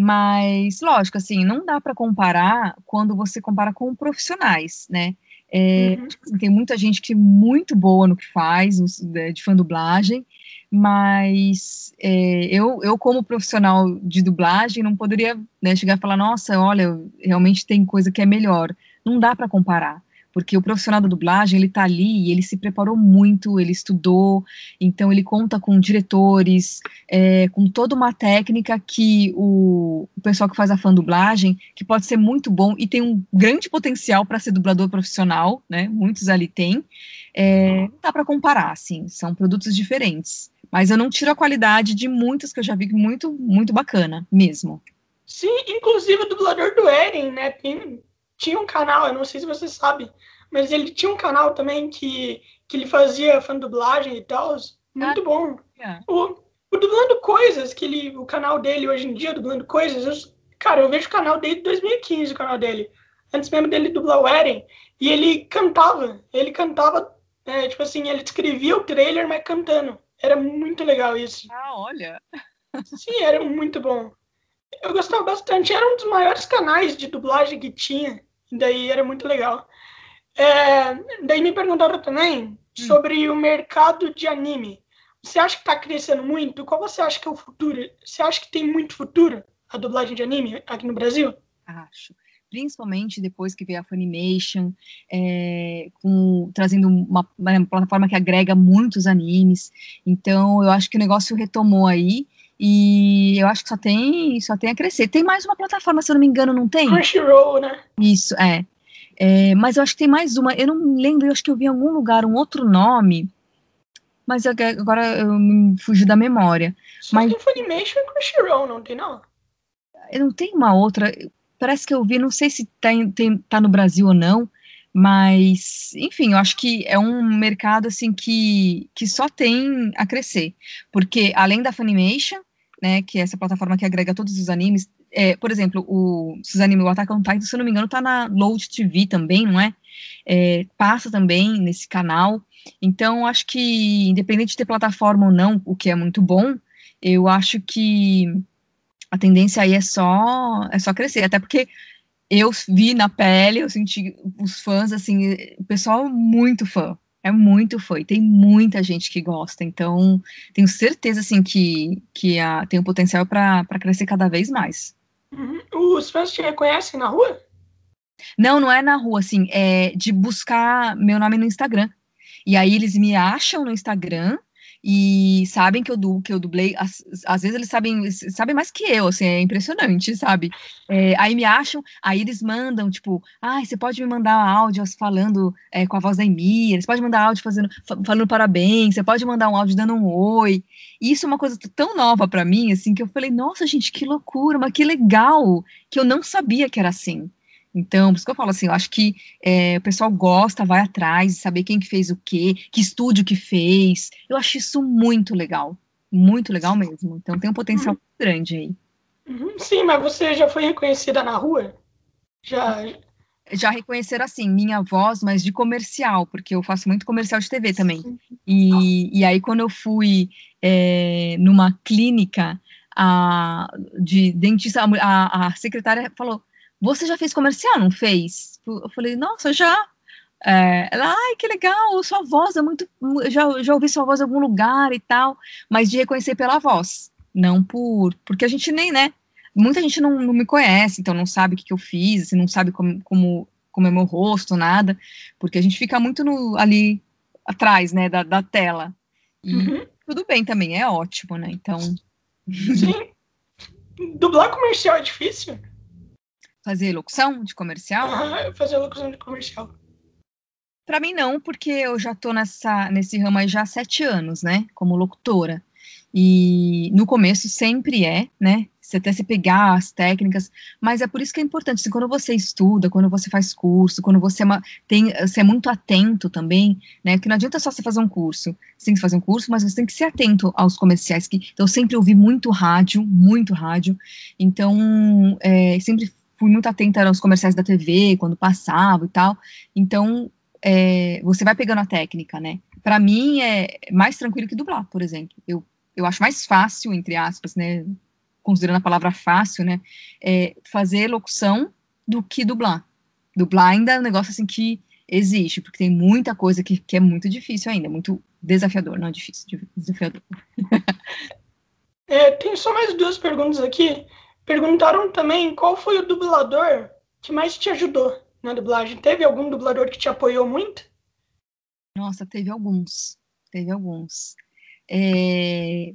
Mas, lógico, assim, não dá para comparar quando você compara com profissionais, né? É, uhum. Tipo assim, tem muita gente que é muito boa no que faz, de fã dublagem, mas é, eu, eu, como profissional de dublagem, não poderia né, chegar e falar, nossa, olha, realmente tem coisa que é melhor. Não dá para comparar porque o profissional da dublagem, ele está ali e ele se preparou muito, ele estudou, então ele conta com diretores, é, com toda uma técnica que o, o, pessoal que faz a fã dublagem, que pode ser muito bom e tem um grande potencial para ser dublador profissional, né, muitos ali têm, é, não dá para comparar, assim, são produtos diferentes, mas eu não tiro a qualidade de muitos que eu já vi muito, muito bacana, mesmo. Sim, inclusive o dublador do Eren, né, tem, tinha um canal, eu não sei se você sabe, mas ele tinha um canal também que, que ele fazia fan dublagem e tal. Muito ah, bom. Yeah. O, o Dublando Coisas, que ele, o canal dele hoje em dia, Dublando Coisas, eu, cara, eu vejo o canal desde 2015, o canal dele. Antes mesmo dele dublar o Eren. E ele cantava, ele cantava É, tipo assim, ele descrevia o trailer, mas cantando. Era muito legal isso. Ah, olha. Sim, era muito bom. Eu gostava bastante. Era um dos maiores canais de dublagem que tinha. Daí era muito legal. É, daí me perguntaram também hum. sobre o mercado de anime. Você acha que está crescendo muito? Qual você acha que é o futuro? Você acha que tem muito futuro a dublagem de anime aqui no Brasil? Acho principalmente depois que veio a Funimation, é, com, trazendo uma, uma, plataforma que agrega muitos animes. Então, eu acho que o negócio retomou aí. E eu acho que só tem, só tem a crescer. Tem mais uma plataforma, se eu não me engano, não tem? Crunchyroll, né? Isso, é. é. Mas eu acho que tem mais uma. Eu não lembro, eu acho que eu vi em algum lugar um outro nome. Mas agora eu me fugi da memória. Só mas tem Funimation e Crunchyroll, não tem não? Não tem uma outra parece que eu vi, não sei se está tá no Brasil ou não, mas, enfim, eu acho que é um mercado, assim, que, que só tem a crescer, porque além da Funimation, né, que é essa plataforma que agrega todos os animes, é, por exemplo, o, os animes, o Attack on Titan, se não me engano, tá na Load TV também, não é? é passa também nesse canal, então, acho que, independente de ter plataforma ou não, o que é muito bom, eu acho que a tendência aí é só é só crescer, até porque eu vi na pele, eu senti os fãs assim, o pessoal muito fã, é muito e tem muita gente que gosta, então tenho certeza assim que que a, tem um potencial para crescer cada vez mais. Uhum. Os fãs te reconhecem na rua? Não, não é na rua, assim, é de buscar meu nome no Instagram. E aí eles me acham no Instagram e sabem que eu, du, que eu dublei, às, vezes eles sabem, sabem mais que eu, assim, é impressionante, sabe? É, aí me acham, aí eles mandam, tipo, ah, você pode me mandar áudios falando é, com a voz da Emira, você pode mandar áudio fazendo, falando parabéns, você pode mandar um áudio dando um oi. E isso é uma coisa tão nova para mim, assim, que eu falei, nossa, gente, que loucura, mas que legal, que eu não sabia que era assim. Então, por isso que eu falo assim, eu acho que é, o pessoal gosta, vai atrás, saber quem que fez o quê, que estúdio que fez. Eu acho isso muito legal. Muito legal mesmo. Então tem um potencial uhum. grande aí. Uhum. Sim, mas você já foi reconhecida na rua? Já. Já reconheceram assim, minha voz, mas de comercial, porque eu faço muito comercial de TV também. E, e aí, quando eu fui é, numa clínica a, de dentista, a, a secretária falou: você já fez comercial, não fez? Eu falei, nossa, já. É, ela, ai, que legal, sua voz é muito. Já, já ouvi sua voz em algum lugar e tal, mas de reconhecer pela voz, não por. Porque a gente nem, né? Muita gente não, não me conhece, então não sabe o que, que eu fiz, assim, não sabe como, como, como é meu rosto, nada, porque a gente fica muito no, ali atrás, né, da, da tela. E uhum. tudo bem também, é ótimo, né? Então. Sim. Dublar comercial é difícil? Fazer locução de comercial? Ah, fazer locução de comercial. Para mim não, porque eu já tô nessa, nesse ramo aí já há sete anos, né, como locutora. E no começo sempre é, né, você até se pegar as técnicas, mas é por isso que é importante, assim, quando você estuda, quando você faz curso, quando você é, uma, tem, você é muito atento também, né, que não adianta só você fazer um curso, você tem que fazer um curso, mas você tem que ser atento aos comerciais, que então, eu sempre ouvi muito rádio, muito rádio, então é, sempre fui muito atenta aos comerciais da TV, quando passava e tal. Então, é, você vai pegando a técnica, né? Para mim, é mais tranquilo que dublar, por exemplo. Eu, eu acho mais fácil, entre aspas, né? Considerando a palavra fácil, né? É, fazer locução do que dublar. Dublar ainda é um negócio assim que existe, porque tem muita coisa que, que é muito difícil ainda, muito desafiador, não é difícil, desafiador. É, tem só mais duas perguntas aqui. Perguntaram também qual foi o dublador que mais te ajudou na dublagem. Teve algum dublador que te apoiou muito? Nossa, teve alguns. Teve alguns. É...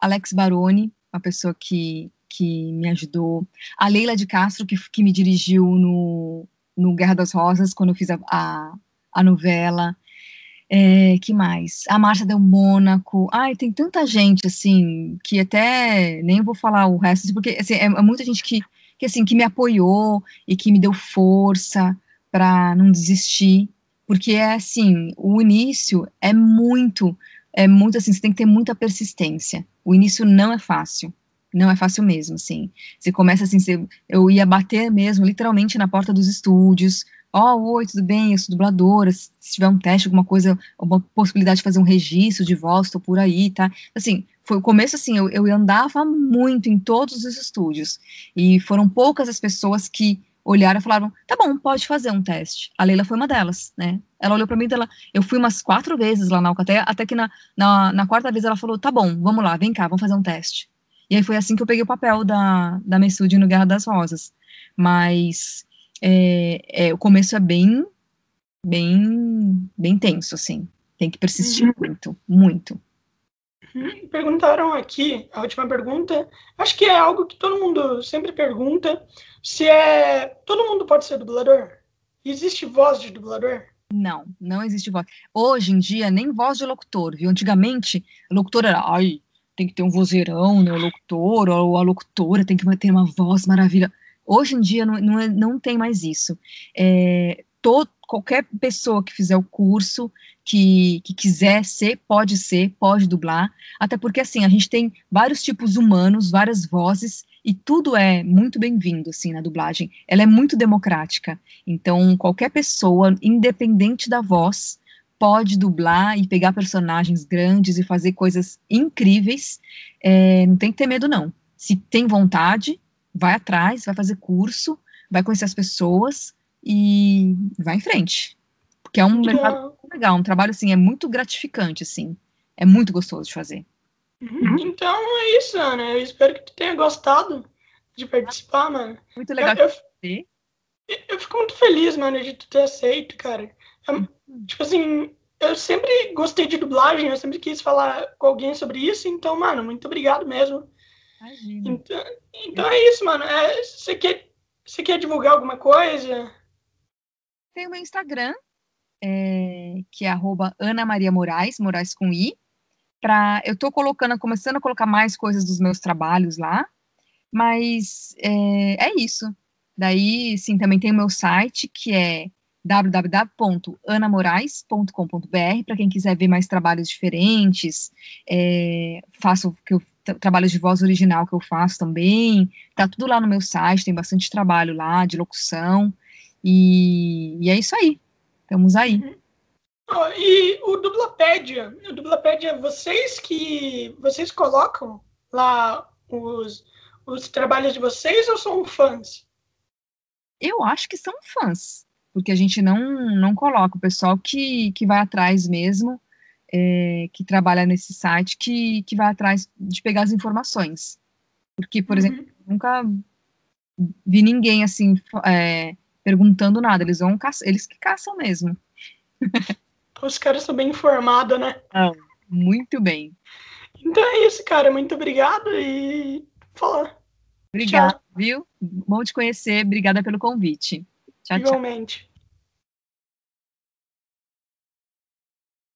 Alex Baroni, uma pessoa que, que me ajudou. A Leila de Castro, que, que me dirigiu no, no Guerra das Rosas, quando eu fiz a, a, a novela. É, que mais? A Marcha Del Mônaco. Ai, tem tanta gente, assim, que até nem vou falar o resto, assim, porque assim, é, é muita gente que, que, assim, que me apoiou e que me deu força para não desistir. Porque é assim, o início é muito, é muito assim, você tem que ter muita persistência. O início não é fácil. Não é fácil mesmo, assim. Você começa assim, você, eu ia bater mesmo, literalmente, na porta dos estúdios, ó, oh, oi, tudo bem, eu sou dubladora, se tiver um teste, alguma coisa, uma possibilidade de fazer um registro de voz, estou por aí, tá? Assim, foi o começo, assim, eu, eu andava muito em todos os estúdios, e foram poucas as pessoas que olharam e falaram, tá bom, pode fazer um teste. A Leila foi uma delas, né? Ela olhou para mim, ela, eu fui umas quatro vezes lá na Alcateia, até que na, na, na, quarta vez ela falou, tá bom, vamos lá, vem cá, vamos fazer um teste. E aí foi assim que eu peguei o papel da, da Messude no Guerra das Rosas. Mas é, é, o começo é bem, bem, bem tenso, assim. Tem que persistir uhum. muito, muito. Uhum. Perguntaram aqui, a última pergunta, acho que é algo que todo mundo sempre pergunta, se é, todo mundo pode ser dublador? Existe voz de dublador? Não, não existe voz. Hoje em dia, nem voz de locutor, viu? Antigamente, o locutor era, ai, tem que ter um vozeirão, né? O locutor, ou a locutora tem que ter uma voz maravilhosa. Hoje em dia, não, não, é, não tem mais isso. É, qualquer pessoa que fizer o curso, que, que quiser ser, pode ser, pode dublar, até porque, assim, a gente tem vários tipos humanos, várias vozes, e tudo é muito bem-vindo, assim, na dublagem. Ela é muito democrática, então qualquer pessoa, independente da voz, pode dublar e pegar personagens grandes e fazer coisas incríveis, é, não tem que ter medo, não. Se tem vontade, vai atrás, vai fazer curso, vai conhecer as pessoas, e vai em frente. Porque é um mercado legal, um trabalho assim, é muito gratificante, assim. É muito gostoso de fazer. Uhum. Então é isso, Ana. Eu espero que tu tenha gostado de participar, mano. Muito legal eu, eu, eu, fico muito feliz, mano, de tu ter aceito, cara. Uhum. tipo assim, eu sempre gostei de dublagem, eu sempre quis falar com alguém sobre isso, então, mano, muito obrigado mesmo. Imagina. Então, então é isso, mano. É, você, quer, você quer divulgar alguma coisa? Tem o meu Instagram, é, que é arroba Ana Maria Moraes, Moraes com I. Pra, eu estou colocando, começando a colocar mais coisas dos meus trabalhos lá, mas é, é isso. Daí, sim, também tem o meu site, que é www.anamorais.com.br, para quem quiser ver mais trabalhos diferentes, é, faço que eu trabalhos de voz original que eu faço também, tá tudo lá no meu site, tem bastante trabalho lá de locução, e, e é isso aí. Estamos aí. Uhum. Oh, e o Dublapédia, o Dublapédia, vocês que vocês colocam lá os, os trabalhos de vocês ou são fãs? Eu acho que são fãs, porque a gente não, não coloca o pessoal que, que vai atrás mesmo, é, que trabalha nesse site, que, que vai atrás de pegar as informações. Porque, por uhum. exemplo, nunca vi ninguém assim é, perguntando nada, eles vão caçar, eles que caçam mesmo. Os caras são bem informados, né? Ah, muito bem. Então é isso, cara. Muito obrigado e fala. Obrigada, viu? Bom te conhecer. Obrigada pelo convite. Tchau, Igualmente. Tchau.